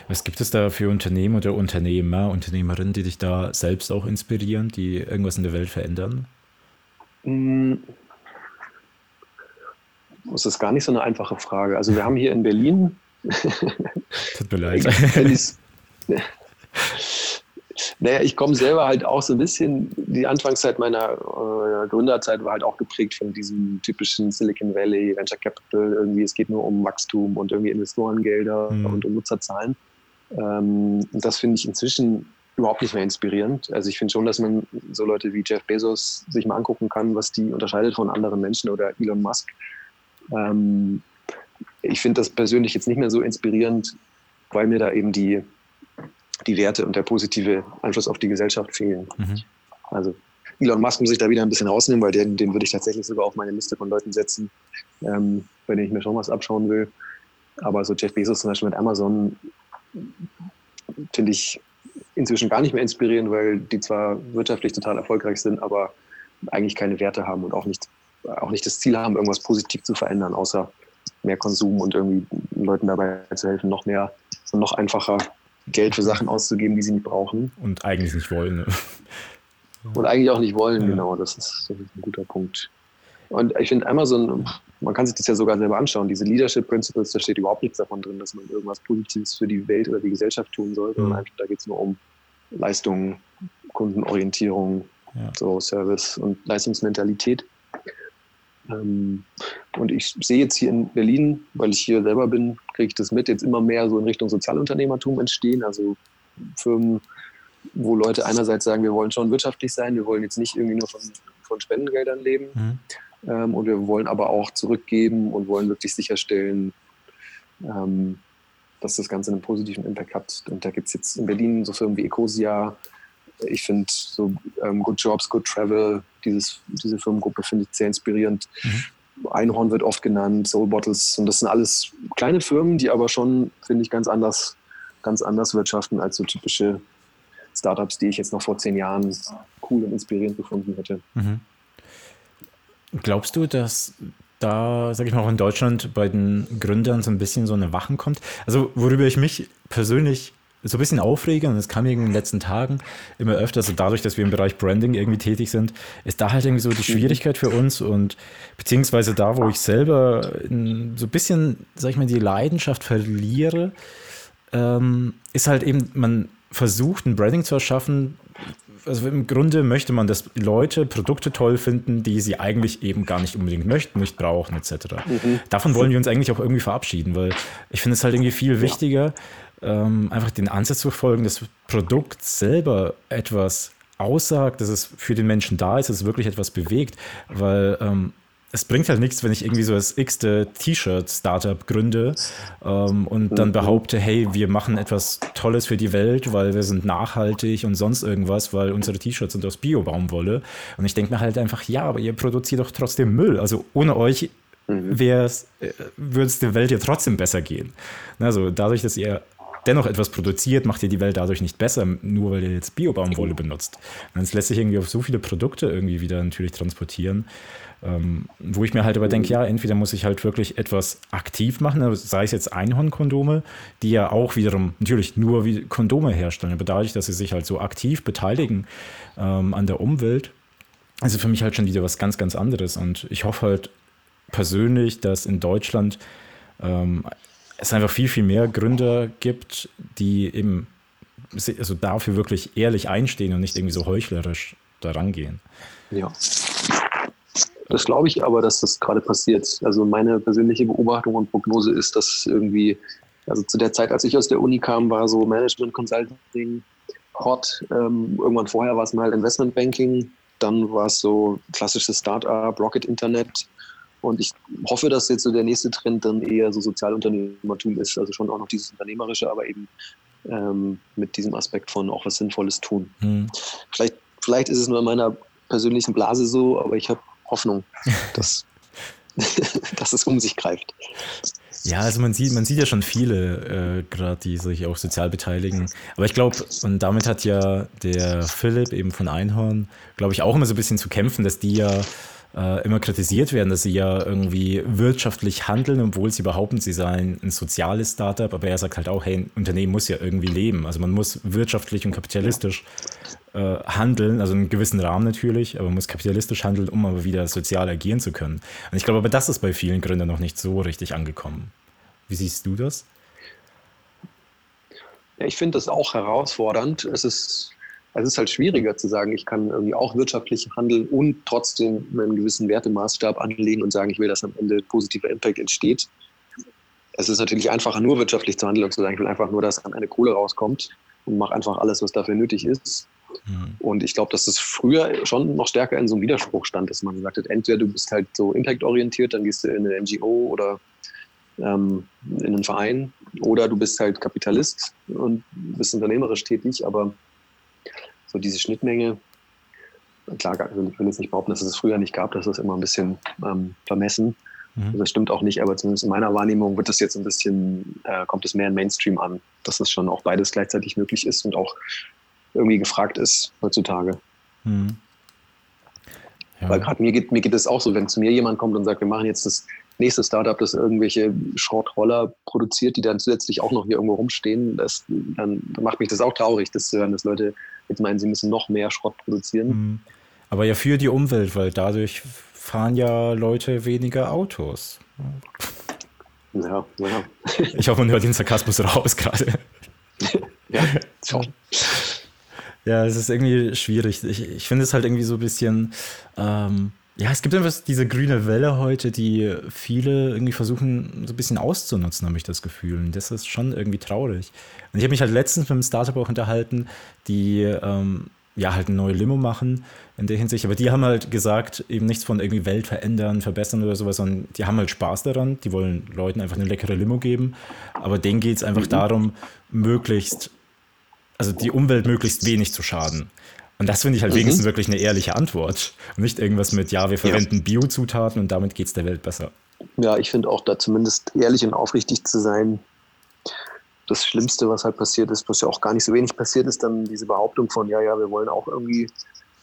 Was gibt es da für Unternehmen oder Unternehmer, Unternehmerinnen, die dich da selbst auch inspirieren, die irgendwas in der Welt verändern? Hm. Das ist gar nicht so eine einfache Frage. Also wir haben hier in Berlin Tut mir leid. Naja, ich komme selber halt auch so ein bisschen, die Anfangszeit meiner äh, Gründerzeit war halt auch geprägt von diesem typischen Silicon Valley, Venture Capital, irgendwie es geht nur um Wachstum und irgendwie Investorengelder mhm. und um Nutzerzahlen. Ähm, das finde ich inzwischen überhaupt nicht mehr inspirierend. Also ich finde schon, dass man so Leute wie Jeff Bezos sich mal angucken kann, was die unterscheidet von anderen Menschen oder Elon Musk. Ähm, ich finde das persönlich jetzt nicht mehr so inspirierend, weil mir da eben die die Werte und der positive Einfluss auf die Gesellschaft fehlen. Mhm. Also Elon Musk muss ich da wieder ein bisschen rausnehmen, weil den, den würde ich tatsächlich sogar auf meine Liste von Leuten setzen, ähm, bei denen ich mir schon was abschauen will. Aber so Jeff Bezos zum Beispiel mit Amazon finde ich inzwischen gar nicht mehr inspirierend, weil die zwar wirtschaftlich total erfolgreich sind, aber eigentlich keine Werte haben und auch nicht, auch nicht das Ziel haben, irgendwas positiv zu verändern, außer mehr Konsum und irgendwie Leuten dabei zu helfen, noch mehr und noch einfacher Geld für Sachen auszugeben, die sie nicht brauchen. Und eigentlich nicht wollen. Ne? Und eigentlich auch nicht wollen, ja. genau. Das ist, das ist ein guter Punkt. Und ich finde Amazon, man kann sich das ja sogar selber anschauen, diese Leadership Principles, da steht überhaupt nichts davon drin, dass man irgendwas Positives für die Welt oder die Gesellschaft tun soll, sondern mhm. einfach, da geht es nur um Leistung, Kundenorientierung, ja. so Service und Leistungsmentalität. Ähm, und ich sehe jetzt hier in Berlin, weil ich hier selber bin, kriege ich das mit, jetzt immer mehr so in Richtung Sozialunternehmertum entstehen. Also Firmen, wo Leute einerseits sagen, wir wollen schon wirtschaftlich sein, wir wollen jetzt nicht irgendwie nur von, von Spendengeldern leben. Mhm. Ähm, und wir wollen aber auch zurückgeben und wollen wirklich sicherstellen, ähm, dass das Ganze einen positiven Impact hat. Und da gibt es jetzt in Berlin so Firmen wie Ecosia, ich finde so ähm, Good Jobs, Good Travel, dieses, diese Firmengruppe finde ich sehr inspirierend. Mhm. Einhorn wird oft genannt, Soul Bottles und das sind alles kleine Firmen, die aber schon, finde ich, ganz anders, ganz anders wirtschaften als so typische Startups, die ich jetzt noch vor zehn Jahren cool und inspirierend gefunden hätte. Mhm. Glaubst du, dass da, sag ich mal, auch in Deutschland bei den Gründern so ein bisschen so eine Wachen kommt? Also, worüber ich mich persönlich so ein bisschen aufrege, und das kam in den letzten Tagen immer öfter, also dadurch, dass wir im Bereich Branding irgendwie tätig sind, ist da halt irgendwie so die Schwierigkeit für uns und beziehungsweise da, wo ich selber so ein bisschen, sag ich mal, die Leidenschaft verliere, ähm, ist halt eben, man versucht, ein Branding zu erschaffen, also im Grunde möchte man, dass Leute Produkte toll finden, die sie eigentlich eben gar nicht unbedingt möchten, nicht brauchen, etc. Mhm. Davon wollen wir uns eigentlich auch irgendwie verabschieden, weil ich finde es halt irgendwie viel wichtiger, ähm, einfach den Ansatz zu verfolgen, das Produkt selber etwas aussagt, dass es für den Menschen da ist, dass es wirklich etwas bewegt, weil ähm, es bringt halt nichts, wenn ich irgendwie so das x-te T-Shirt-Startup gründe ähm, und dann mhm. behaupte, hey, wir machen etwas Tolles für die Welt, weil wir sind nachhaltig und sonst irgendwas, weil unsere T-Shirts sind aus Bio-Baumwolle. Und ich denke mir halt einfach, ja, aber ihr produziert doch trotzdem Müll. Also ohne euch mhm. äh, würde es der Welt ja trotzdem besser gehen. Also dadurch, dass ihr dennoch etwas produziert, macht ihr die Welt dadurch nicht besser, nur weil ihr jetzt Bio-Baumwolle benutzt. Und das lässt sich irgendwie auf so viele Produkte irgendwie wieder natürlich transportieren. Ähm, wo ich mir halt aber denke, ja, entweder muss ich halt wirklich etwas aktiv machen, also sei es jetzt Einhornkondome, die ja auch wiederum natürlich nur wie Kondome herstellen, aber dadurch, dass sie sich halt so aktiv beteiligen ähm, an der Umwelt, also für mich halt schon wieder was ganz, ganz anderes. Und ich hoffe halt persönlich, dass in Deutschland ähm, es einfach viel, viel mehr Gründer gibt, die eben also dafür wirklich ehrlich einstehen und nicht irgendwie so heuchlerisch da rangehen. Ja. Das glaube ich aber, dass das gerade passiert. Also meine persönliche Beobachtung und Prognose ist, dass irgendwie, also zu der Zeit, als ich aus der Uni kam, war so Management Consulting hot. Ähm, irgendwann vorher war es mal Investment Banking, dann war es so klassisches Startup, Rocket Internet, und ich hoffe, dass jetzt so der nächste Trend dann eher so Sozialunternehmertum ist, also schon auch noch dieses Unternehmerische, aber eben ähm, mit diesem Aspekt von auch was Sinnvolles tun. Hm. Vielleicht, vielleicht ist es nur in meiner persönlichen Blase so, aber ich habe Hoffnung, dass, dass es um sich greift. Ja, also man sieht, man sieht ja schon viele, äh, gerade die sich auch sozial beteiligen. Aber ich glaube, und damit hat ja der Philipp eben von Einhorn, glaube ich, auch immer so ein bisschen zu kämpfen, dass die ja äh, immer kritisiert werden, dass sie ja irgendwie wirtschaftlich handeln, obwohl sie behaupten, sie seien ein soziales Startup. Aber er sagt halt auch, hey, ein Unternehmen muss ja irgendwie leben. Also man muss wirtschaftlich und kapitalistisch äh, handeln, also in einem gewissen Rahmen natürlich, aber man muss kapitalistisch handeln, um aber wieder sozial agieren zu können. Und ich glaube aber, das ist bei vielen Gründern noch nicht so richtig angekommen. Wie siehst du das? Ja, ich finde das auch herausfordernd. Es ist es ist halt schwieriger zu sagen, ich kann irgendwie auch wirtschaftlich handeln und trotzdem einen gewissen Wertemaßstab anlegen und sagen, ich will, dass am Ende positiver Impact entsteht. Es ist natürlich einfacher, nur wirtschaftlich zu handeln und zu sagen, ich will einfach nur, dass an eine Kohle rauskommt und mache einfach alles, was dafür nötig ist. Mhm. Und ich glaube, dass es früher schon noch stärker in so einem Widerspruch stand, dass man gesagt hat, entweder du bist halt so impactorientiert, dann gehst du in eine NGO oder ähm, in einen Verein, oder du bist halt Kapitalist und bist unternehmerisch tätig, aber so diese Schnittmenge, klar, ich will jetzt nicht behaupten, dass es es früher nicht gab, das ist immer ein bisschen ähm, vermessen. Mhm. Also das stimmt auch nicht, aber zumindest in meiner Wahrnehmung wird das jetzt ein bisschen, äh, kommt es mehr in Mainstream an, dass es schon auch beides gleichzeitig möglich ist und auch irgendwie gefragt ist heutzutage. Mhm. Ja. Weil gerade mir geht, mir geht es auch so, wenn zu mir jemand kommt und sagt, wir machen jetzt das nächste Startup, das irgendwelche Schrottroller produziert, die dann zusätzlich auch noch hier irgendwo rumstehen, das, dann macht mich das auch traurig, das zu hören, dass Leute jetzt meinen, sie müssen noch mehr Schrott produzieren. Mhm. Aber ja für die Umwelt, weil dadurch fahren ja Leute weniger Autos. Ja, ja. Ich hoffe, man hört den Sarkasmus raus gerade. ja, schon. Ja, es ist irgendwie schwierig. Ich, ich finde es halt irgendwie so ein bisschen. Ähm, ja, es gibt einfach diese grüne Welle heute, die viele irgendwie versuchen, so ein bisschen auszunutzen, habe ich das Gefühl. Und das ist schon irgendwie traurig. Und ich habe mich halt letztens mit einem Startup auch unterhalten, die ähm, ja halt eine neue Limo machen in der Hinsicht. Aber die haben halt gesagt, eben nichts von irgendwie Welt verändern, verbessern oder sowas, sondern die haben halt Spaß daran. Die wollen Leuten einfach eine leckere Limo geben. Aber denen geht es einfach mhm. darum, möglichst, also die Umwelt möglichst wenig zu schaden. Und das finde ich halt mhm. wenigstens wirklich eine ehrliche Antwort. Und nicht irgendwas mit, ja, wir verwenden ja. Biozutaten und damit geht es der Welt besser. Ja, ich finde auch da zumindest ehrlich und aufrichtig zu sein, das Schlimmste, was halt passiert ist, was ja auch gar nicht so wenig passiert ist, dann diese Behauptung von, ja, ja, wir wollen auch irgendwie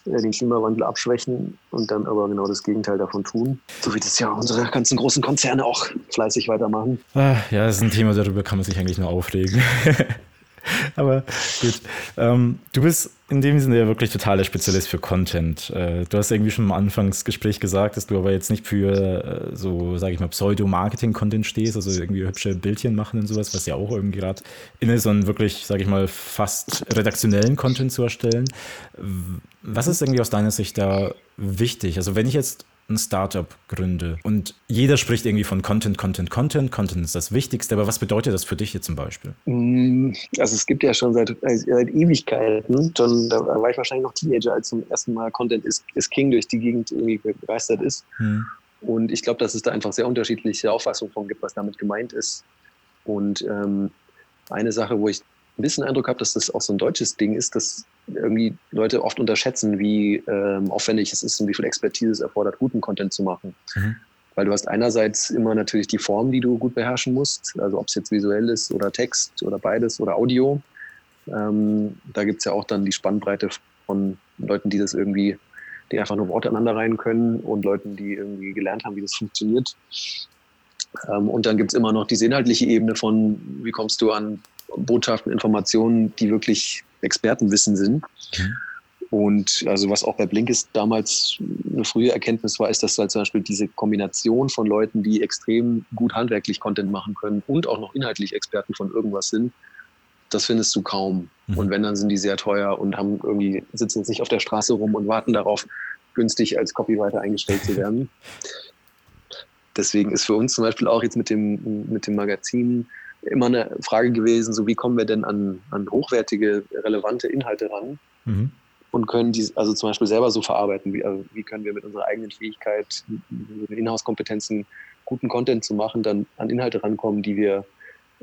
äh, den Klimawandel abschwächen und dann aber genau das Gegenteil davon tun. So wie das ja unsere ganzen großen Konzerne auch fleißig weitermachen. Ah, ja, das ist ein Thema, darüber kann man sich eigentlich nur aufregen. Aber gut. Ähm, du bist in dem Sinne ja wirklich totaler Spezialist für Content. Äh, du hast irgendwie schon am Anfangsgespräch gesagt, dass du aber jetzt nicht für äh, so, sage ich mal, Pseudo-Marketing-Content stehst, also irgendwie hübsche Bildchen machen und sowas, was ja auch irgendwie gerade in ist, sondern wirklich, sage ich mal, fast redaktionellen Content zu erstellen. Was ist irgendwie aus deiner Sicht da wichtig? Also wenn ich jetzt ein Startup gründe und jeder spricht irgendwie von Content, Content, Content, Content ist das Wichtigste, aber was bedeutet das für dich jetzt zum Beispiel? Mm, also es gibt ja schon seit, seit Ewigkeiten, schon, da war ich wahrscheinlich noch Teenager, als zum ersten Mal Content ist, ist King durch die Gegend irgendwie begeistert ist. Hm. Und ich glaube, dass es da einfach sehr unterschiedliche Auffassungen von gibt, was damit gemeint ist. Und ähm, eine Sache, wo ich ein bisschen Eindruck habe, dass das auch so ein deutsches Ding ist, dass irgendwie Leute oft unterschätzen, wie ähm, aufwendig es ist und wie viel Expertise es erfordert, guten Content zu machen. Mhm. Weil du hast einerseits immer natürlich die Form, die du gut beherrschen musst, also ob es jetzt visuell ist oder Text oder beides oder Audio. Ähm, da gibt es ja auch dann die Spannbreite von Leuten, die das irgendwie, die einfach nur Worte aneinander rein können und Leuten, die irgendwie gelernt haben, wie das funktioniert. Ähm, und dann gibt es immer noch diese inhaltliche Ebene von, wie kommst du an Botschaften, Informationen, die wirklich Expertenwissen sind. Mhm. Und also was auch bei Blinkist damals eine frühe Erkenntnis war, ist, dass halt zum Beispiel diese Kombination von Leuten, die extrem gut handwerklich Content machen können und auch noch inhaltlich Experten von irgendwas sind, das findest du kaum. Mhm. Und wenn, dann sind die sehr teuer und haben irgendwie, sitzen jetzt nicht auf der Straße rum und warten darauf, günstig als Copywriter eingestellt zu werden. Deswegen ist für uns zum Beispiel auch jetzt mit dem, mit dem Magazin immer eine Frage gewesen, so wie kommen wir denn an, an hochwertige, relevante Inhalte ran mhm. und können die also zum Beispiel selber so verarbeiten, wie, also wie können wir mit unserer eigenen Fähigkeit, Inhouse-Kompetenzen guten Content zu machen, dann an Inhalte rankommen, die wir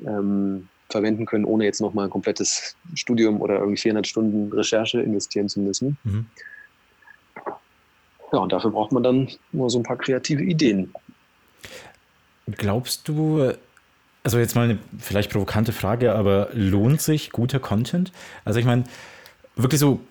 ähm, verwenden können, ohne jetzt nochmal ein komplettes Studium oder irgendwie 400 Stunden Recherche investieren zu müssen. Mhm. Ja, und dafür braucht man dann nur so ein paar kreative Ideen. Glaubst du, also jetzt mal eine vielleicht provokante Frage, aber lohnt sich guter Content? Also ich meine, wirklich so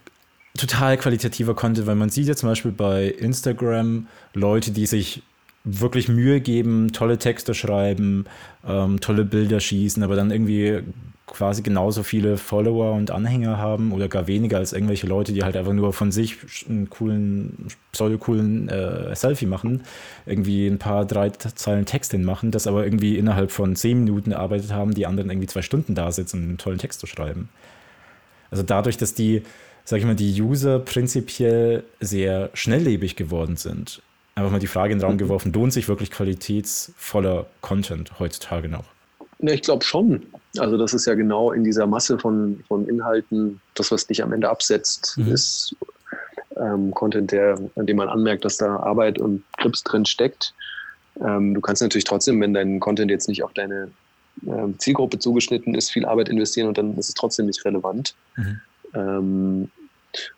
total qualitativer Content, weil man sieht ja zum Beispiel bei Instagram Leute, die sich wirklich Mühe geben, tolle Texte schreiben, ähm, tolle Bilder schießen, aber dann irgendwie quasi genauso viele Follower und Anhänger haben oder gar weniger als irgendwelche Leute, die halt einfach nur von sich einen coolen, pseudo-coolen äh, Selfie machen, irgendwie ein paar, drei Zeilen Text hinmachen, das aber irgendwie innerhalb von zehn Minuten erarbeitet haben, die anderen irgendwie zwei Stunden da sitzen, einen tollen Text zu schreiben. Also dadurch, dass die sag ich mal, die User prinzipiell sehr schnelllebig geworden sind. Einfach mal die Frage in den Raum mhm. geworfen, lohnt sich wirklich qualitätsvoller Content heutzutage noch? Ja, ich glaube schon. Also das ist ja genau in dieser Masse von, von Inhalten, das, was dich am Ende absetzt, mhm. ist ähm, Content, der, an dem man anmerkt, dass da Arbeit und Grips drin steckt. Ähm, du kannst natürlich trotzdem, wenn dein Content jetzt nicht auf deine ähm, Zielgruppe zugeschnitten ist, viel Arbeit investieren und dann ist es trotzdem nicht relevant. Mhm.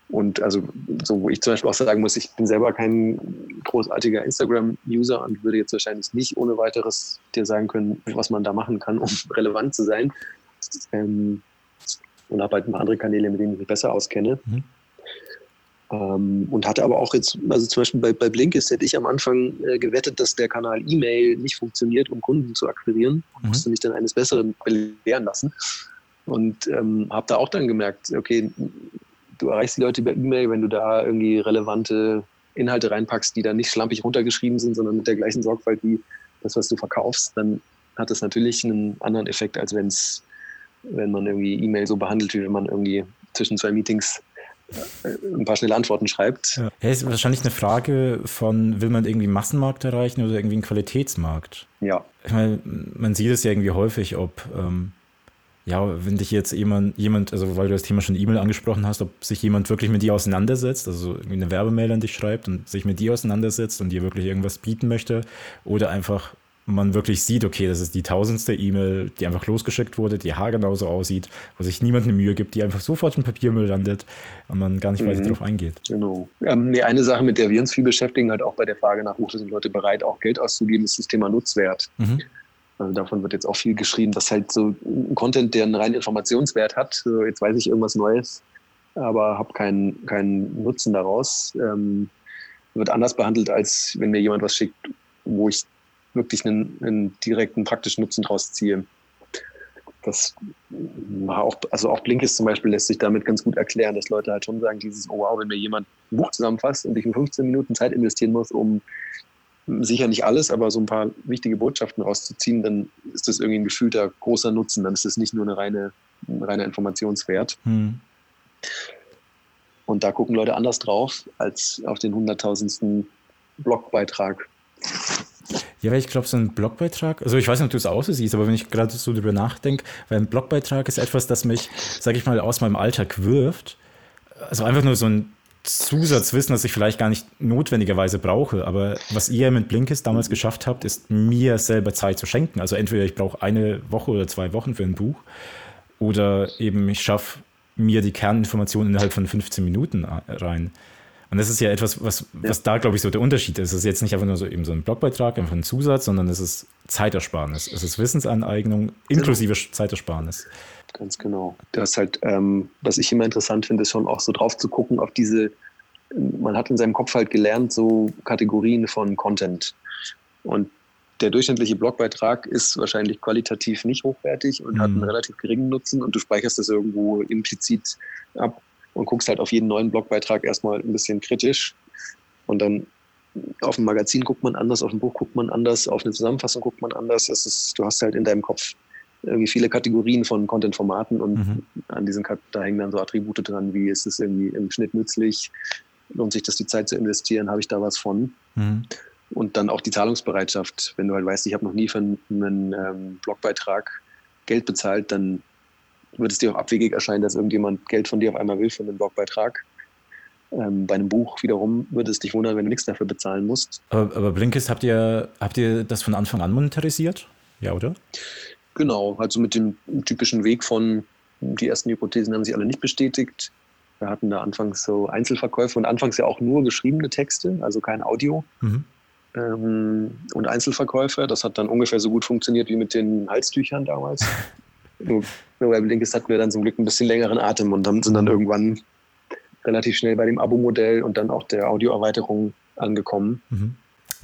Und also, so wo ich zum Beispiel auch sagen muss, ich bin selber kein großartiger Instagram-User und würde jetzt wahrscheinlich nicht ohne weiteres dir sagen können, was man da machen kann, um relevant zu sein. Ähm, und habe halt ein paar andere Kanäle, mit denen ich mich besser auskenne. Mhm. Ähm, und hatte aber auch jetzt, also zum Beispiel bei, bei Blinkist hätte ich am Anfang äh, gewettet, dass der Kanal E-Mail nicht funktioniert, um Kunden zu akquirieren. Mhm. Musste mich dann eines Besseren belehren lassen. Und ähm, habe da auch dann gemerkt, okay, du erreichst die Leute über E-Mail, wenn du da irgendwie relevante Inhalte reinpackst, die dann nicht schlampig runtergeschrieben sind, sondern mit der gleichen Sorgfalt wie das, was du verkaufst, dann hat das natürlich einen anderen Effekt, als wenn's, wenn man irgendwie E-Mail so behandelt, wie wenn man irgendwie zwischen zwei Meetings äh, ein paar schnelle Antworten schreibt. Ja. ist wahrscheinlich eine Frage von, will man irgendwie einen Massenmarkt erreichen oder irgendwie einen Qualitätsmarkt? Ja. Ich meine, man sieht es ja irgendwie häufig, ob, ähm, ja, wenn dich jetzt jemand, jemand, also weil du das Thema schon E-Mail angesprochen hast, ob sich jemand wirklich mit dir auseinandersetzt, also irgendwie eine Werbemail an dich schreibt und sich mit dir auseinandersetzt und dir wirklich irgendwas bieten möchte oder einfach man wirklich sieht, okay, das ist die tausendste E-Mail, die einfach losgeschickt wurde, die haargenau so aussieht, wo sich niemand eine Mühe gibt, die einfach sofort im Papiermüll landet und man gar nicht mhm. weiter darauf eingeht. Genau. Ähm, nee, eine Sache, mit der wir uns viel beschäftigen, halt auch bei der Frage nach, wo sind Leute bereit, auch Geld auszugeben, ist das Thema Nutzwert. Mhm. Also davon wird jetzt auch viel geschrieben, dass halt so ein Content, der einen reinen Informationswert hat, so jetzt weiß ich irgendwas Neues, aber habe keinen keinen Nutzen daraus, ähm, wird anders behandelt, als wenn mir jemand was schickt, wo ich wirklich einen, einen direkten praktischen Nutzen draus ziehe. Das auch, also auch Blinkist zum Beispiel lässt sich damit ganz gut erklären, dass Leute halt schon sagen, dieses, oh wow, wenn mir jemand ein Buch zusammenfasst und ich in 15 Minuten Zeit investieren muss, um sicher nicht alles, aber so ein paar wichtige Botschaften rauszuziehen, dann ist das irgendwie ein gefühlter großer Nutzen. Dann ist das nicht nur eine reine, ein reiner Informationswert. Hm. Und da gucken Leute anders drauf als auf den hunderttausendsten Blogbeitrag. Ja, weil ich glaube, so ein Blogbeitrag, also ich weiß nicht, ob du es auch so siehst, aber wenn ich gerade so drüber nachdenke, weil ein Blogbeitrag ist etwas, das mich, sage ich mal, aus meinem Alltag wirft. Also einfach nur so ein Zusatzwissen, das ich vielleicht gar nicht notwendigerweise brauche. Aber was ihr mit Blinkist damals geschafft habt, ist mir selber Zeit zu schenken. Also entweder ich brauche eine Woche oder zwei Wochen für ein Buch oder eben ich schaffe mir die Kerninformationen innerhalb von 15 Minuten rein. Und das ist ja etwas, was, was da, glaube ich, so der Unterschied ist. Es ist jetzt nicht einfach nur so eben so ein Blogbeitrag, einfach ein Zusatz, sondern es ist Zeitersparnis. Es ist Wissensaneignung inklusive genau. Zeitersparnis. Ganz genau. Das halt, ähm, was ich immer interessant finde, ist schon auch so drauf zu gucken auf diese, man hat in seinem Kopf halt gelernt, so Kategorien von Content. Und der durchschnittliche Blogbeitrag ist wahrscheinlich qualitativ nicht hochwertig und mhm. hat einen relativ geringen Nutzen und du speicherst das irgendwo implizit ab und guckst halt auf jeden neuen Blogbeitrag erstmal ein bisschen kritisch. Und dann auf ein Magazin guckt man anders, auf ein Buch guckt man anders, auf eine Zusammenfassung guckt man anders. Es ist, du hast halt in deinem Kopf irgendwie viele Kategorien von Content-Formaten und mhm. an diesen da hängen dann so Attribute dran, wie ist es irgendwie im Schnitt nützlich, lohnt sich das die Zeit zu investieren, habe ich da was von? Mhm. Und dann auch die Zahlungsbereitschaft. Wenn du halt weißt, ich habe noch nie für einen, einen ähm, Blogbeitrag Geld bezahlt, dann würde es dir auch abwegig erscheinen, dass irgendjemand Geld von dir auf einmal will für einen Blogbeitrag. Ähm, bei einem Buch wiederum würde es dich wundern, wenn du nichts dafür bezahlen musst. Aber, aber Blinkist, habt ihr, habt ihr das von Anfang an monetarisiert? Ja, oder? Genau, also mit dem typischen Weg von, die ersten Hypothesen haben sich alle nicht bestätigt. Wir hatten da anfangs so Einzelverkäufe und anfangs ja auch nur geschriebene Texte, also kein Audio. Mhm. Ähm, und Einzelverkäufe, das hat dann ungefähr so gut funktioniert wie mit den Halstüchern damals. Nur bei Blinkist hatten wir dann zum Glück ein bisschen längeren Atem und dann sind dann irgendwann relativ schnell bei dem Abo-Modell und dann auch der Audioerweiterung angekommen. Mhm.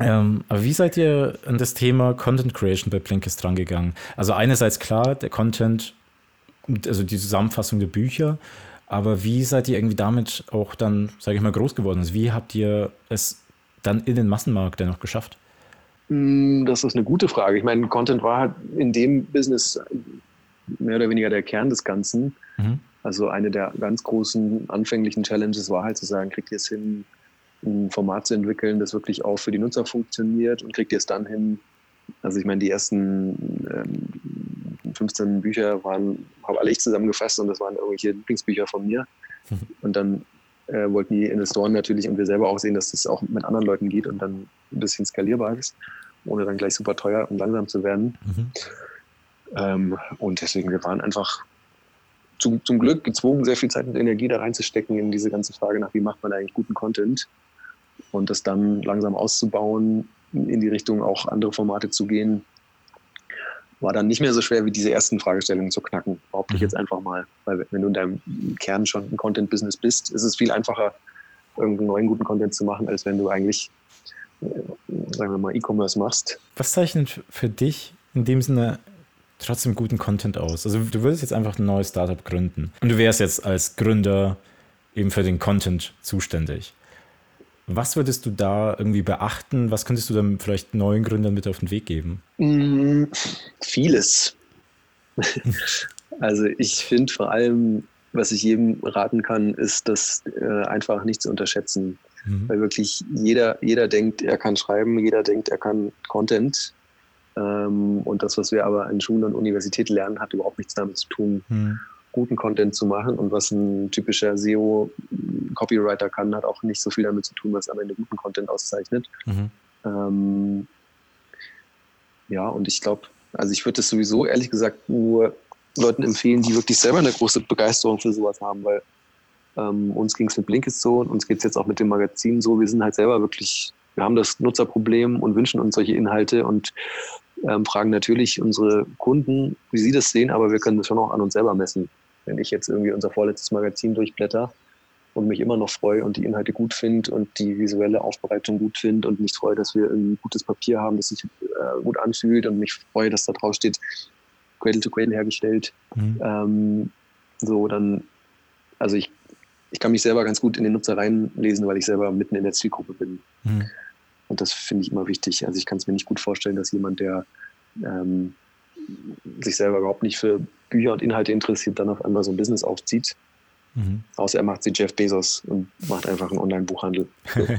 Ähm, aber wie seid ihr an das Thema Content Creation bei Blinkist drangegangen? Also einerseits klar, der Content, also die Zusammenfassung der Bücher, aber wie seid ihr irgendwie damit auch dann, sage ich mal, groß geworden? Also wie habt ihr es dann in den Massenmarkt dennoch geschafft? Hm, das ist eine gute Frage. Ich meine, Content war halt in dem Business mehr oder weniger der Kern des Ganzen. Mhm. Also eine der ganz großen anfänglichen Challenges war halt zu sagen, kriegt ihr es hin, ein Format zu entwickeln, das wirklich auch für die Nutzer funktioniert und kriegt ihr es dann hin, also ich meine, die ersten ähm, 15 Bücher waren, habe alle ich zusammengefasst und das waren irgendwelche Lieblingsbücher von mir. Mhm. Und dann äh, wollten die Investoren natürlich und wir selber auch sehen, dass das auch mit anderen Leuten geht und dann ein bisschen skalierbar ist, ohne dann gleich super teuer und langsam zu werden. Mhm. Ähm, und deswegen, wir waren einfach zum, zum Glück gezwungen, sehr viel Zeit und Energie da reinzustecken in diese ganze Frage nach, wie macht man eigentlich guten Content und das dann langsam auszubauen, in die Richtung auch andere Formate zu gehen, war dann nicht mehr so schwer, wie diese ersten Fragestellungen zu knacken. Behaupte ich mhm. jetzt einfach mal. Weil wenn du in deinem Kern schon ein Content-Business bist, ist es viel einfacher, irgendeinen neuen guten Content zu machen, als wenn du eigentlich, äh, sagen wir mal, E-Commerce machst. Was zeichnet für dich in dem Sinne trotzdem guten Content aus? Also du würdest jetzt einfach ein neues Startup gründen und du wärst jetzt als Gründer eben für den Content zuständig. Was würdest du da irgendwie beachten? Was könntest du dann vielleicht neuen Gründern mit auf den Weg geben? Mm, vieles. also ich finde vor allem, was ich jedem raten kann, ist, das äh, einfach nicht zu unterschätzen. Mhm. Weil wirklich jeder, jeder denkt, er kann schreiben, jeder denkt, er kann Content. Ähm, und das, was wir aber an Schulen und Universitäten lernen, hat überhaupt nichts damit zu tun. Mhm guten Content zu machen. Und was ein typischer SEO-Copywriter kann, hat auch nicht so viel damit zu tun, was am Ende guten Content auszeichnet. Mhm. Ähm, ja, und ich glaube, also ich würde das sowieso ehrlich gesagt nur Leuten empfehlen, die wirklich selber eine große Begeisterung für sowas haben, weil ähm, uns ging es mit Blinkist so und uns geht es jetzt auch mit dem Magazin so. Wir sind halt selber wirklich, wir haben das Nutzerproblem und wünschen uns solche Inhalte und ähm, fragen natürlich unsere Kunden, wie sie das sehen, aber wir können das schon auch an uns selber messen wenn ich jetzt irgendwie unser vorletztes Magazin durchblätter und mich immer noch freue und die Inhalte gut finde und die visuelle Aufbereitung gut finde und mich freue, dass wir ein gutes Papier haben, das sich äh, gut anfühlt und mich freue, dass da drauf steht, Cradle to Cradle hergestellt. Mhm. Ähm, so, dann, also ich, ich kann mich selber ganz gut in den Nutzer reinlesen, weil ich selber mitten in der Zielgruppe bin. Mhm. Und das finde ich immer wichtig. Also ich kann es mir nicht gut vorstellen, dass jemand, der ähm, sich selber überhaupt nicht für Bücher und Inhalte interessiert, dann auf einmal so ein Business aufzieht. Mhm. Außer er macht sie Jeff Bezos und macht einfach einen Online-Buchhandel.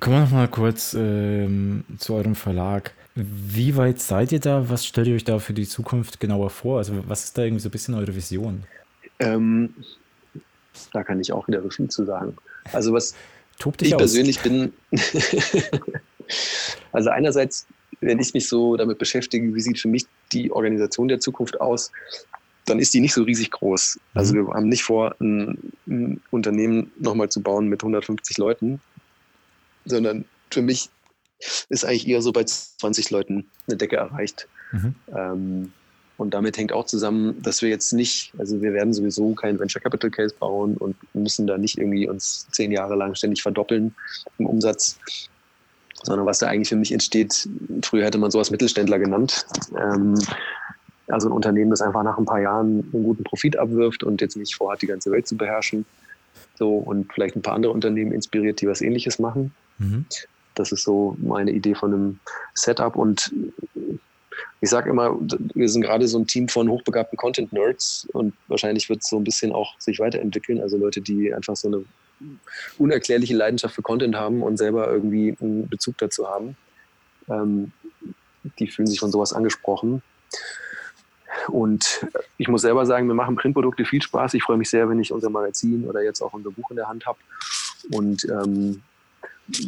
Kommen wir noch mal kurz ähm, zu eurem Verlag. Wie weit seid ihr da? Was stellt ihr euch da für die Zukunft genauer vor? Also was ist da irgendwie so ein bisschen eure Vision? Ähm, da kann ich auch wieder viel zu sagen. Also was ich aus. persönlich bin, also einerseits wenn ich mich so damit beschäftige, wie sieht für mich die Organisation der Zukunft aus, dann ist die nicht so riesig groß. Also mhm. wir haben nicht vor, ein, ein Unternehmen nochmal zu bauen mit 150 Leuten, sondern für mich ist eigentlich eher so bei 20 Leuten eine Decke erreicht. Mhm. Ähm, und damit hängt auch zusammen, dass wir jetzt nicht, also wir werden sowieso kein Venture Capital Case bauen und müssen da nicht irgendwie uns zehn Jahre lang ständig verdoppeln im Umsatz, sondern was da eigentlich für mich entsteht, früher hätte man sowas Mittelständler genannt. Ähm, also ein Unternehmen, das einfach nach ein paar Jahren einen guten Profit abwirft und jetzt nicht vorhat, die ganze Welt zu beherrschen. So, und vielleicht ein paar andere Unternehmen inspiriert, die was ähnliches machen. Mhm. Das ist so meine Idee von einem Setup. Und ich sage immer, wir sind gerade so ein Team von hochbegabten Content-Nerds und wahrscheinlich wird es so ein bisschen auch sich weiterentwickeln. Also Leute, die einfach so eine unerklärliche Leidenschaft für Content haben und selber irgendwie einen Bezug dazu haben. Ähm, die fühlen sich von sowas angesprochen. Und ich muss selber sagen, wir machen Printprodukte viel Spaß. Ich freue mich sehr, wenn ich unser Magazin oder jetzt auch unser Buch in der Hand habe. Und ähm,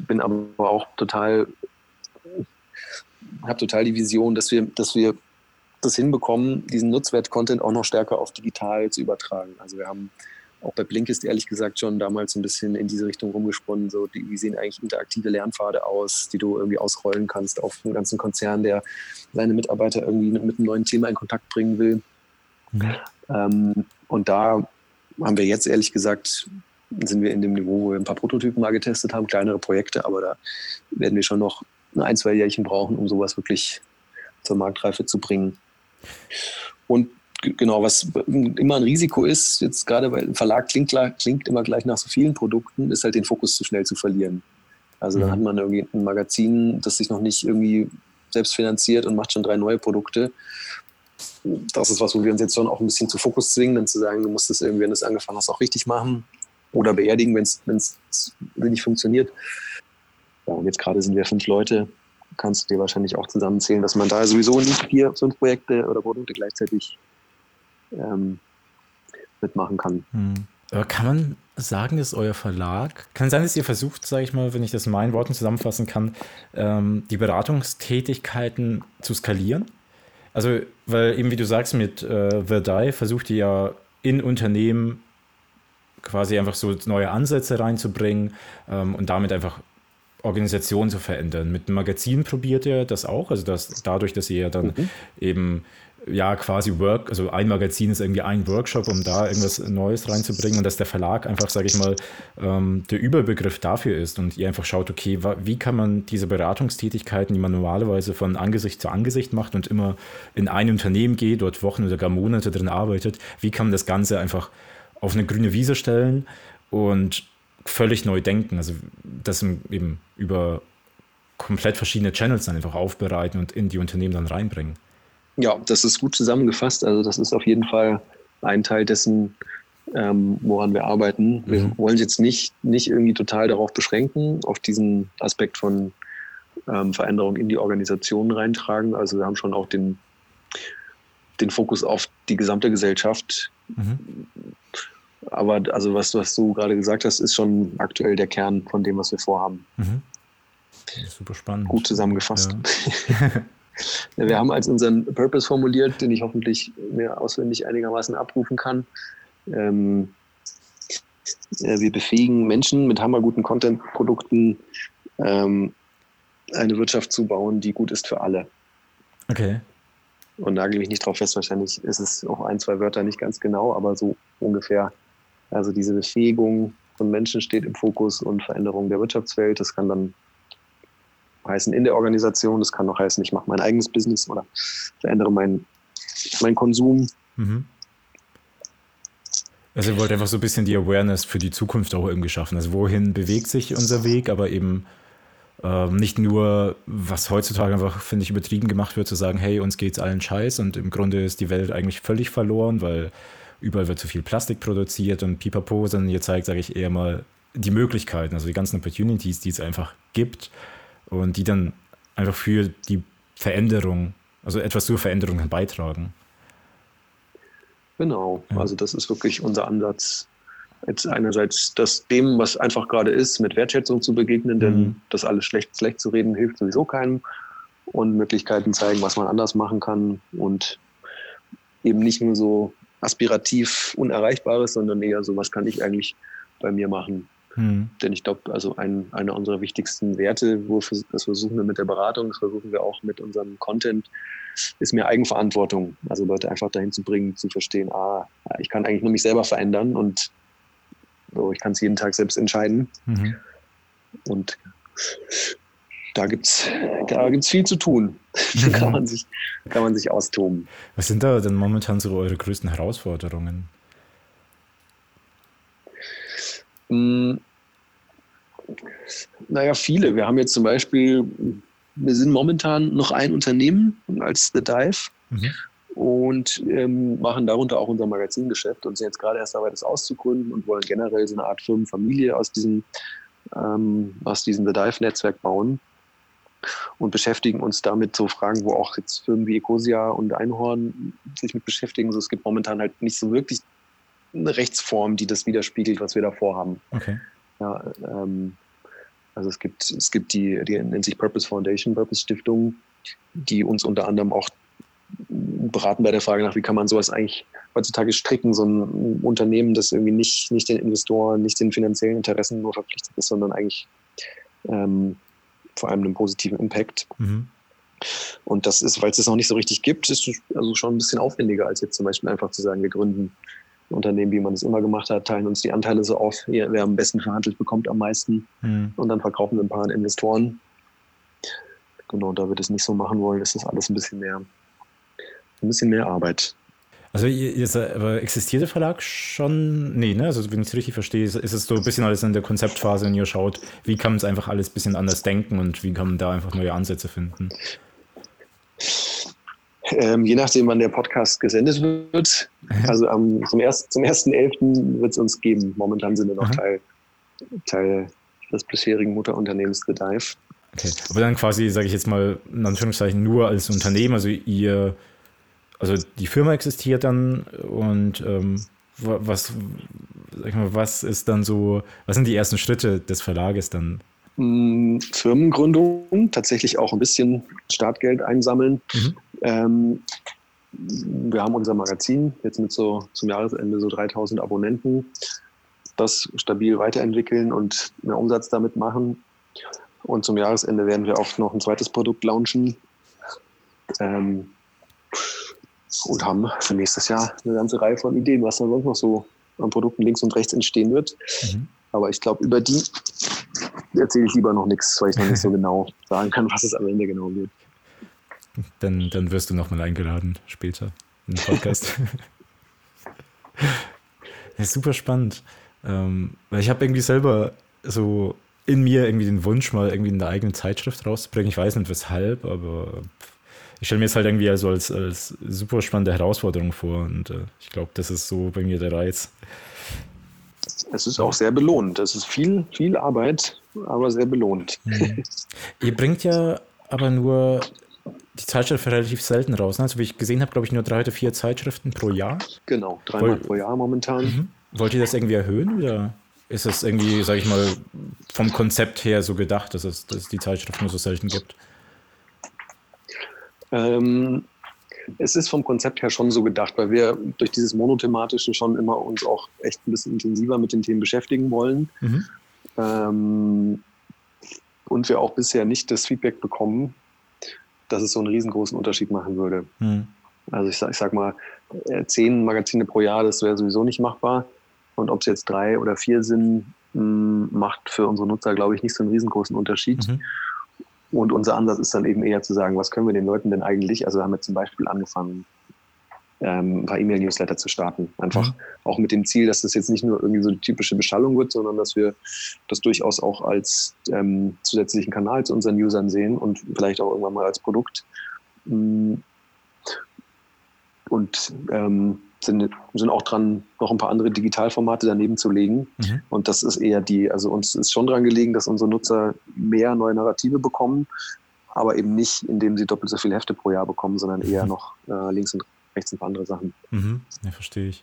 bin aber auch total, habe total die Vision, dass wir, dass wir das hinbekommen, diesen Nutzwert-Content auch noch stärker auf digital zu übertragen. Also wir haben auch bei Blinkist ehrlich gesagt schon damals ein bisschen in diese Richtung rumgesponnen. So, die, wie sehen eigentlich interaktive Lernpfade aus, die du irgendwie ausrollen kannst auf einen ganzen Konzern, der seine Mitarbeiter irgendwie mit, mit einem neuen Thema in Kontakt bringen will. Mhm. Ähm, und da haben wir jetzt ehrlich gesagt, sind wir in dem Niveau, wo wir ein paar Prototypen mal getestet haben, kleinere Projekte, aber da werden wir schon noch ein, zwei Jährchen brauchen, um sowas wirklich zur Marktreife zu bringen. Und genau, was immer ein Risiko ist, jetzt gerade weil ein Verlag klingt, klingt immer gleich nach so vielen Produkten, ist halt den Fokus zu schnell zu verlieren. Also dann mhm. hat man irgendwie ein Magazin, das sich noch nicht irgendwie selbst finanziert und macht schon drei neue Produkte. das ist was, wo wir uns jetzt schon auch ein bisschen zu Fokus zwingen, dann zu sagen, du musst es irgendwie, wenn du es angefangen hast, auch richtig machen oder beerdigen, wenn es nicht funktioniert. Ja, und jetzt gerade sind wir fünf Leute, kannst du dir wahrscheinlich auch zusammenzählen, dass man da sowieso nicht vier, fünf Projekte oder Produkte gleichzeitig ähm, mitmachen kann. Hm. Aber kann man sagen, dass euer Verlag, kann sein, dass ihr versucht, sage ich mal, wenn ich das in meinen Worten zusammenfassen kann, ähm, die Beratungstätigkeiten zu skalieren? Also, weil eben wie du sagst, mit äh, Verdai versucht ihr ja in Unternehmen quasi einfach so neue Ansätze reinzubringen ähm, und damit einfach Organisation zu verändern. Mit dem Magazin probiert ihr das auch, also dass dadurch, dass ihr dann mhm. eben ja quasi Work, also ein Magazin ist irgendwie ein Workshop, um da irgendwas Neues reinzubringen und dass der Verlag einfach, sage ich mal, ähm, der Überbegriff dafür ist und ihr einfach schaut, okay, wie kann man diese Beratungstätigkeiten, die man normalerweise von Angesicht zu Angesicht macht und immer in ein Unternehmen geht, dort Wochen oder gar Monate drin arbeitet, wie kann man das Ganze einfach auf eine grüne Wiese stellen und völlig neu denken, also das eben über komplett verschiedene Channels dann einfach aufbereiten und in die Unternehmen dann reinbringen. Ja, das ist gut zusammengefasst. Also das ist auf jeden Fall ein Teil dessen, ähm, woran wir arbeiten. Wir mhm. wollen jetzt nicht, nicht irgendwie total darauf beschränken, auf diesen Aspekt von ähm, Veränderung in die Organisation reintragen. Also wir haben schon auch den, den Fokus auf die gesamte Gesellschaft. Mhm. Aber also was, was du gerade gesagt hast, ist schon aktuell der Kern von dem, was wir vorhaben. Mhm. Super spannend. Gut zusammengefasst. Ja. Wir haben als unseren Purpose formuliert, den ich hoffentlich mir auswendig einigermaßen abrufen kann. Ähm, wir befähigen Menschen mit hammerguten Content-Produkten ähm, eine Wirtschaft zu bauen, die gut ist für alle. Okay. Und nagel mich nicht drauf fest, wahrscheinlich ist es auch ein, zwei Wörter nicht ganz genau, aber so ungefähr. Also diese Befähigung von Menschen steht im Fokus und Veränderung der Wirtschaftswelt. Das kann dann heißen in der Organisation, das kann auch heißen, ich mache mein eigenes Business oder verändere meinen mein Konsum. Mhm. Also ihr wollt einfach so ein bisschen die Awareness für die Zukunft auch irgendwie schaffen. Also wohin bewegt sich unser Weg, aber eben ähm, nicht nur, was heutzutage einfach, finde ich, übertrieben gemacht wird, zu sagen, hey, uns geht's allen scheiß und im Grunde ist die Welt eigentlich völlig verloren, weil überall wird zu viel Plastik produziert und pipapo, sondern ihr zeigt, sage ich, eher mal die Möglichkeiten, also die ganzen Opportunities, die es einfach gibt und die dann einfach für die Veränderung, also etwas zur Veränderung beitragen. Genau, ja. also das ist wirklich unser Ansatz. Jetzt einerseits das dem, was einfach gerade ist, mit Wertschätzung zu begegnen, denn mhm. das alles schlecht, schlecht zu reden hilft sowieso keinem und Möglichkeiten zeigen, was man anders machen kann und eben nicht nur so aspirativ Unerreichbares, sondern eher so, was kann ich eigentlich bei mir machen, hm. Denn ich glaube, also ein, einer unserer wichtigsten Werte, wo wir, das versuchen wir mit der Beratung, das versuchen wir auch mit unserem Content, ist mehr Eigenverantwortung. Also Leute einfach dahin zu bringen, zu verstehen, ah, ich kann eigentlich nur mich selber verändern und so, ich kann es jeden Tag selbst entscheiden. Mhm. Und da gibt es da gibt's viel zu tun. da kann man, sich, kann man sich austoben. Was sind da denn momentan so eure größten Herausforderungen? Hm, naja, viele. Wir haben jetzt zum Beispiel, wir sind momentan noch ein Unternehmen als The Dive mhm. und ähm, machen darunter auch unser Magazingeschäft und sind jetzt gerade erst dabei, das auszugründen und wollen generell so eine Art Firmenfamilie aus diesem, ähm, aus diesem The Dive-Netzwerk bauen und beschäftigen uns damit so Fragen, wo auch jetzt Firmen wie Ecosia und Einhorn sich mit beschäftigen. So, es gibt momentan halt nicht so wirklich eine Rechtsform, die das widerspiegelt, was wir da vorhaben. Okay. Ja, ähm, also es gibt, es gibt die, die nennt sich Purpose Foundation, Purpose Stiftung, die uns unter anderem auch beraten bei der Frage nach, wie kann man sowas eigentlich heutzutage stricken, so ein Unternehmen, das irgendwie nicht, nicht den Investoren, nicht den finanziellen Interessen nur verpflichtet ist, sondern eigentlich ähm, vor allem einen positiven Impact. Mhm. Und das ist, weil es das noch nicht so richtig gibt, ist also schon ein bisschen aufwendiger, als jetzt zum Beispiel einfach zu sagen, wir gründen Unternehmen, wie man es immer gemacht hat, teilen uns die Anteile so auf, wer am besten verhandelt, bekommt am meisten mhm. und dann verkaufen wir ein paar Investoren. Genau, da wir das nicht so machen wollen, ist das alles ein bisschen mehr, ein bisschen mehr Arbeit. Also aber existiert der Verlag schon? Nee, ne? Also wenn ich es richtig verstehe, ist es so ein bisschen alles in der Konzeptphase und ihr schaut, wie kann man es einfach alles ein bisschen anders denken und wie kann man da einfach neue Ansätze finden? Ähm, je nachdem, wann der Podcast gesendet wird. Also am, zum, erst, zum 1.11. wird es uns geben. Momentan sind wir noch Teil, Teil des bisherigen Mutterunternehmens The Dive. Okay, aber dann quasi, sage ich jetzt mal, in Anführungszeichen nur als Unternehmen, also ihr, also die Firma existiert dann und ähm, was, mal, was ist dann so, was sind die ersten Schritte des Verlages dann? Mm, Firmengründung, tatsächlich auch ein bisschen Startgeld einsammeln. Mhm. Ähm, wir haben unser Magazin jetzt mit so zum Jahresende so 3000 Abonnenten, das stabil weiterentwickeln und mehr Umsatz damit machen. Und zum Jahresende werden wir auch noch ein zweites Produkt launchen. Ähm, und haben für nächstes Jahr eine ganze Reihe von Ideen, was dann sonst noch so an Produkten links und rechts entstehen wird. Mhm. Aber ich glaube, über die erzähle ich lieber noch nichts, weil ich noch nicht so genau sagen kann, was es am Ende genau wird. Dann, dann wirst du nochmal eingeladen später in den Podcast. ja, super spannend. Ähm, weil ich habe irgendwie selber so in mir irgendwie den Wunsch, mal irgendwie eine eigene Zeitschrift rauszubringen. Ich weiß nicht weshalb, aber ich stelle mir es halt irgendwie also als, als super spannende Herausforderung vor und äh, ich glaube, das ist so bei mir der Reiz. Es ist auch sehr belohnt. Es ist viel, viel Arbeit, aber sehr belohnt. Mhm. Ihr bringt ja aber nur die Zeitschrift relativ selten raus. Ne? Also wie ich gesehen habe, glaube ich, nur drei oder vier Zeitschriften pro Jahr. Genau, dreimal Woll pro Jahr momentan. Mhm. Wollt ihr das irgendwie erhöhen oder ist es irgendwie, sage ich mal, vom Konzept her so gedacht, dass es, dass es die Zeitschrift nur so selten gibt? Ähm, es ist vom Konzept her schon so gedacht, weil wir durch dieses Monothematische schon immer uns auch echt ein bisschen intensiver mit den Themen beschäftigen wollen. Mhm. Ähm, und wir auch bisher nicht das Feedback bekommen, dass es so einen riesengroßen Unterschied machen würde. Mhm. Also ich sag, ich sag mal, äh, zehn Magazine pro Jahr, das wäre sowieso nicht machbar. Und ob es jetzt drei oder vier sind, hm, macht für unsere Nutzer, glaube ich, nicht so einen riesengroßen Unterschied. Mhm. Und unser Ansatz ist dann eben eher zu sagen, was können wir den Leuten denn eigentlich, also haben wir zum Beispiel angefangen, ähm, ein paar E-Mail-Newsletter zu starten. Einfach mhm. auch mit dem Ziel, dass das jetzt nicht nur irgendwie so die typische Beschallung wird, sondern dass wir das durchaus auch als ähm, zusätzlichen Kanal zu unseren Usern sehen und vielleicht auch irgendwann mal als Produkt. Mm. Und ähm, sind, sind auch dran, noch ein paar andere Digitalformate daneben zu legen. Mhm. Und das ist eher die, also uns ist schon dran gelegen, dass unsere Nutzer mehr neue Narrative bekommen, aber eben nicht, indem sie doppelt so viele Hefte pro Jahr bekommen, sondern eher mhm. noch äh, links und rechts ein paar andere Sachen. Mhm. Ja, verstehe ich.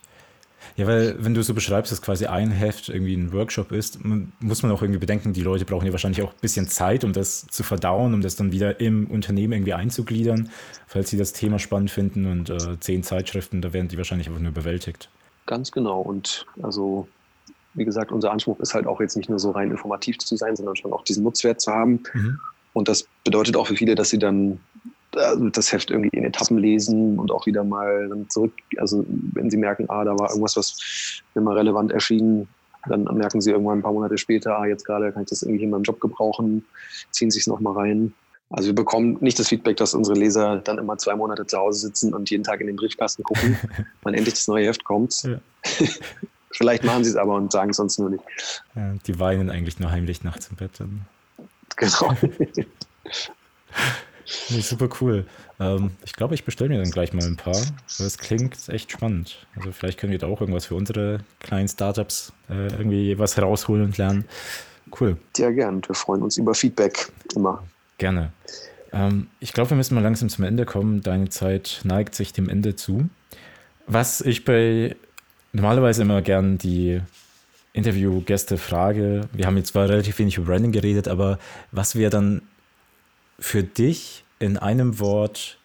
Ja, weil wenn du so beschreibst, dass quasi ein Heft irgendwie ein Workshop ist, muss man auch irgendwie bedenken, die Leute brauchen ja wahrscheinlich auch ein bisschen Zeit, um das zu verdauen, um das dann wieder im Unternehmen irgendwie einzugliedern, falls sie das Thema spannend finden und äh, zehn Zeitschriften, da werden die wahrscheinlich einfach nur überwältigt. Ganz genau. Und also, wie gesagt, unser Anspruch ist halt auch jetzt nicht nur so rein informativ zu sein, sondern schon auch diesen Nutzwert zu haben. Mhm. Und das bedeutet auch für viele, dass sie dann also das Heft irgendwie in Etappen lesen und auch wieder mal dann zurück, also wenn sie merken, ah, da war irgendwas, was mir mal relevant erschien, dann merken sie irgendwann ein paar Monate später, ah, jetzt gerade kann ich das irgendwie in meinem Job gebrauchen, ziehen sich es nochmal rein. Also wir bekommen nicht das Feedback, dass unsere Leser dann immer zwei Monate zu Hause sitzen und jeden Tag in den Briefkasten gucken, wann endlich das neue Heft kommt. Ja. Vielleicht machen sie es aber und sagen es sonst nur nicht. Ja, die weinen eigentlich nur heimlich nachts im Bett. Dann. Genau. Nee, super cool. Ähm, ich glaube, ich bestelle mir dann gleich mal ein paar. Das klingt echt spannend. Also vielleicht können wir da auch irgendwas für unsere kleinen Startups äh, irgendwie was herausholen und lernen. Cool. Ja, gern. Wir freuen uns über Feedback immer. Gerne. Ähm, ich glaube, wir müssen mal langsam zum Ende kommen. Deine Zeit neigt sich dem Ende zu. Was ich bei normalerweise immer gern die Interviewgäste frage, wir haben jetzt zwar relativ wenig über Branding geredet, aber was wäre dann für dich in einem Wort,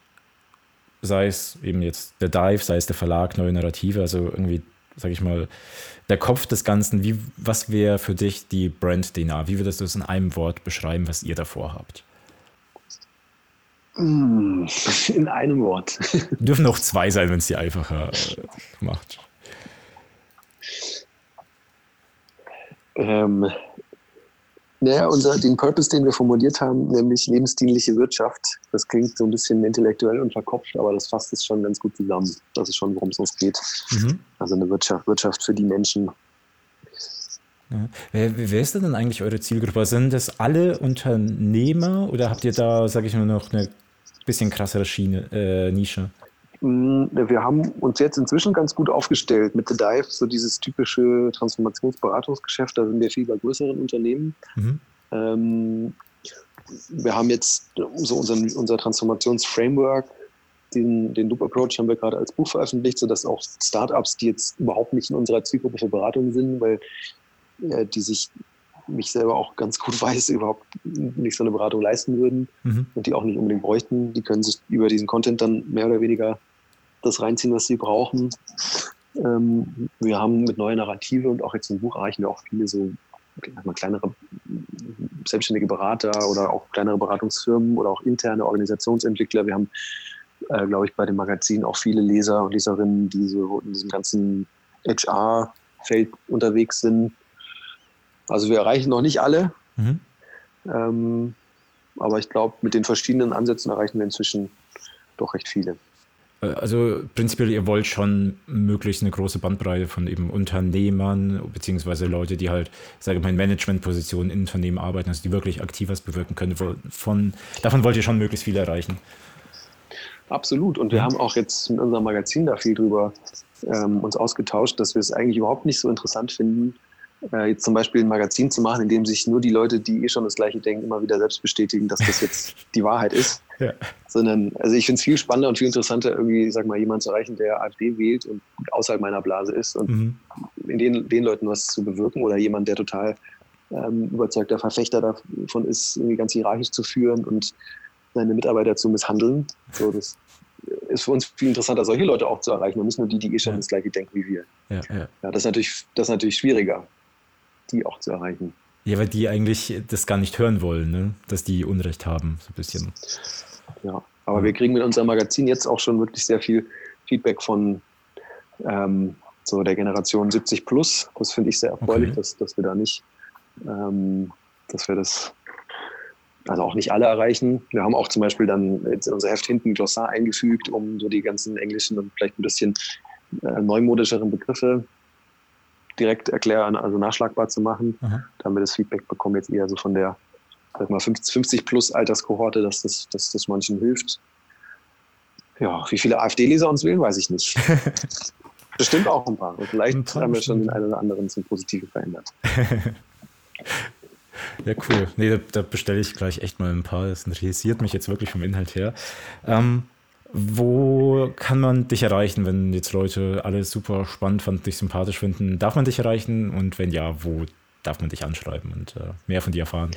sei es eben jetzt der Dive, sei es der Verlag, neue Narrative, also irgendwie, sag ich mal, der Kopf des Ganzen, wie, was wäre für dich die Brand-DNA? Wie würdest du es in einem Wort beschreiben, was ihr davor habt? Hm, in einem Wort. Dürfen auch zwei sein, wenn es dir einfacher äh, macht. Ähm, naja, unser, den Purpose, den wir formuliert haben, nämlich lebensdienliche Wirtschaft, das klingt so ein bisschen intellektuell und verkopft, aber das fasst es schon ganz gut zusammen. Das ist schon, worum es uns geht. Mhm. Also eine Wirtschaft, Wirtschaft für die Menschen. Ja. Wer, wer ist denn eigentlich eure Zielgruppe? Sind das alle Unternehmer oder habt ihr da, sage ich mal, noch eine bisschen krassere Schiene, äh, Nische? Mm, wir haben uns jetzt inzwischen ganz gut aufgestellt mit The Dive, so dieses typische Transformationsberatungsgeschäft. Da sind wir viel bei größeren Unternehmen. Mhm. Ähm, wir haben jetzt so unseren, unser Transformationsframework, den, den Loop Approach haben wir gerade als Buch veröffentlicht, sodass auch Startups, die jetzt überhaupt nicht in unserer Zielgruppe für Beratung sind, weil äh, die sich mich selber auch ganz gut weiß, überhaupt nicht so eine Beratung leisten würden mhm. und die auch nicht unbedingt bräuchten. Die können sich über diesen Content dann mehr oder weniger das reinziehen, was sie brauchen. Ähm, wir haben mit neuer Narrative und auch jetzt im Buch erreichen wir auch viele so mal kleinere selbstständige Berater oder auch kleinere Beratungsfirmen oder auch interne Organisationsentwickler. Wir haben, äh, glaube ich, bei dem Magazin auch viele Leser und Leserinnen, die so in diesem ganzen HR-Feld unterwegs sind. Also wir erreichen noch nicht alle. Mhm. Ähm, aber ich glaube, mit den verschiedenen Ansätzen erreichen wir inzwischen doch recht viele. Äh, also prinzipiell, ihr wollt schon möglichst eine große Bandbreite von eben Unternehmern, beziehungsweise Leute, die halt, sage ich mal, in Managementpositionen in Unternehmen arbeiten, also die wirklich aktiv was bewirken können. Von, davon wollt ihr schon möglichst viel erreichen. Absolut. Und wir haben auch jetzt in unserem Magazin da viel drüber ähm, uns ausgetauscht, dass wir es eigentlich überhaupt nicht so interessant finden, äh, jetzt zum Beispiel ein Magazin zu machen, in dem sich nur die Leute, die eh schon das Gleiche denken, immer wieder selbst bestätigen, dass das jetzt die Wahrheit ist. Ja. Sondern, also ich finde es viel spannender und viel interessanter, irgendwie, sag mal, jemanden zu erreichen, der AfD wählt und außerhalb meiner Blase ist und mhm. in den, den Leuten was zu bewirken oder jemand, der total ähm, überzeugter Verfechter davon ist, irgendwie ganz hierarchisch zu führen und seine Mitarbeiter zu misshandeln. So, das ist für uns viel interessanter, solche Leute auch zu erreichen und nicht nur die, die eh schon ja. das Gleiche denken wie wir. Ja, ja. ja das, ist natürlich, das ist natürlich schwieriger die auch zu erreichen. Ja, weil die eigentlich das gar nicht hören wollen, ne? dass die Unrecht haben, so ein bisschen. Ja, aber wir kriegen mit unserem Magazin jetzt auch schon wirklich sehr viel Feedback von ähm, so der Generation 70 plus. Das finde ich sehr erfreulich, okay. dass, dass wir da nicht, ähm, dass wir das also auch nicht alle erreichen. Wir haben auch zum Beispiel dann jetzt in unser Heft hinten Glossar eingefügt, um so die ganzen englischen und vielleicht ein bisschen äh, neumodischeren Begriffe direkt erklären, also nachschlagbar zu machen. Aha. Da haben wir das Feedback bekommen jetzt eher so von der sag mal 50 plus Alterskohorte, dass das, dass das manchen hilft. Ja, wie viele AfD-Leser uns wählen, weiß ich nicht. Bestimmt auch ein paar. Und vielleicht ein haben wir schon den einen oder anderen zum Positiven verändert. ja, cool. Nee, da, da bestelle ich gleich echt mal ein paar. Das interessiert mich jetzt wirklich vom Inhalt her. Ähm, wo kann man dich erreichen, wenn jetzt Leute alles super spannend fanden, dich sympathisch finden? Darf man dich erreichen? Und wenn ja, wo darf man dich anschreiben und äh, mehr von dir erfahren?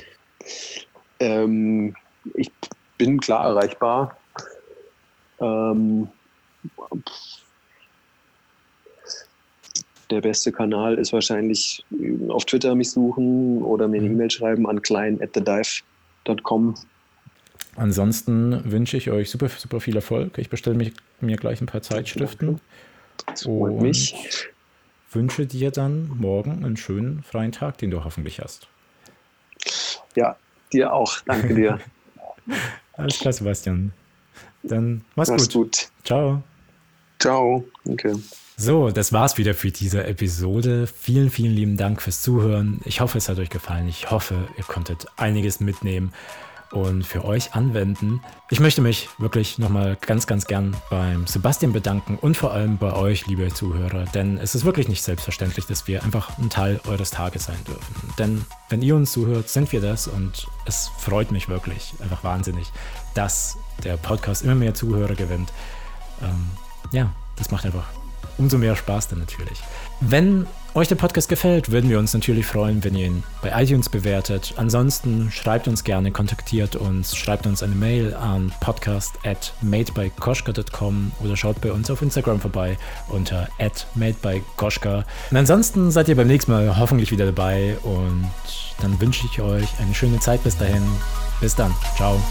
Ähm, ich bin klar erreichbar. Ähm, der beste Kanal ist wahrscheinlich auf Twitter mich suchen oder mir eine mhm. E-Mail schreiben an klein at thedive.com. Ansonsten wünsche ich euch super, super viel Erfolg. Ich bestelle mich, mir gleich ein paar Zeitstiften. Das freut und mich. wünsche dir dann morgen einen schönen freien Tag, den du hoffentlich hast. Ja, dir auch. Danke dir. Alles klar, Sebastian. Dann mach's, mach's gut. gut. Ciao. Ciao. Okay. So, das war's wieder für diese Episode. Vielen, vielen lieben Dank fürs Zuhören. Ich hoffe, es hat euch gefallen. Ich hoffe, ihr konntet einiges mitnehmen und für euch anwenden. Ich möchte mich wirklich nochmal ganz, ganz gern beim Sebastian bedanken und vor allem bei euch, liebe Zuhörer, denn es ist wirklich nicht selbstverständlich, dass wir einfach ein Teil eures Tages sein dürfen. Denn wenn ihr uns zuhört, sind wir das und es freut mich wirklich einfach wahnsinnig, dass der Podcast immer mehr Zuhörer gewinnt. Ähm, ja, das macht einfach umso mehr Spaß dann natürlich. Wenn euch der Podcast gefällt, würden wir uns natürlich freuen, wenn ihr ihn bei iTunes bewertet. Ansonsten schreibt uns gerne, kontaktiert uns, schreibt uns eine Mail an podcast at madebykoschka.com oder schaut bei uns auf Instagram vorbei unter madebykoschka. Und ansonsten seid ihr beim nächsten Mal hoffentlich wieder dabei und dann wünsche ich euch eine schöne Zeit bis dahin. Bis dann. Ciao.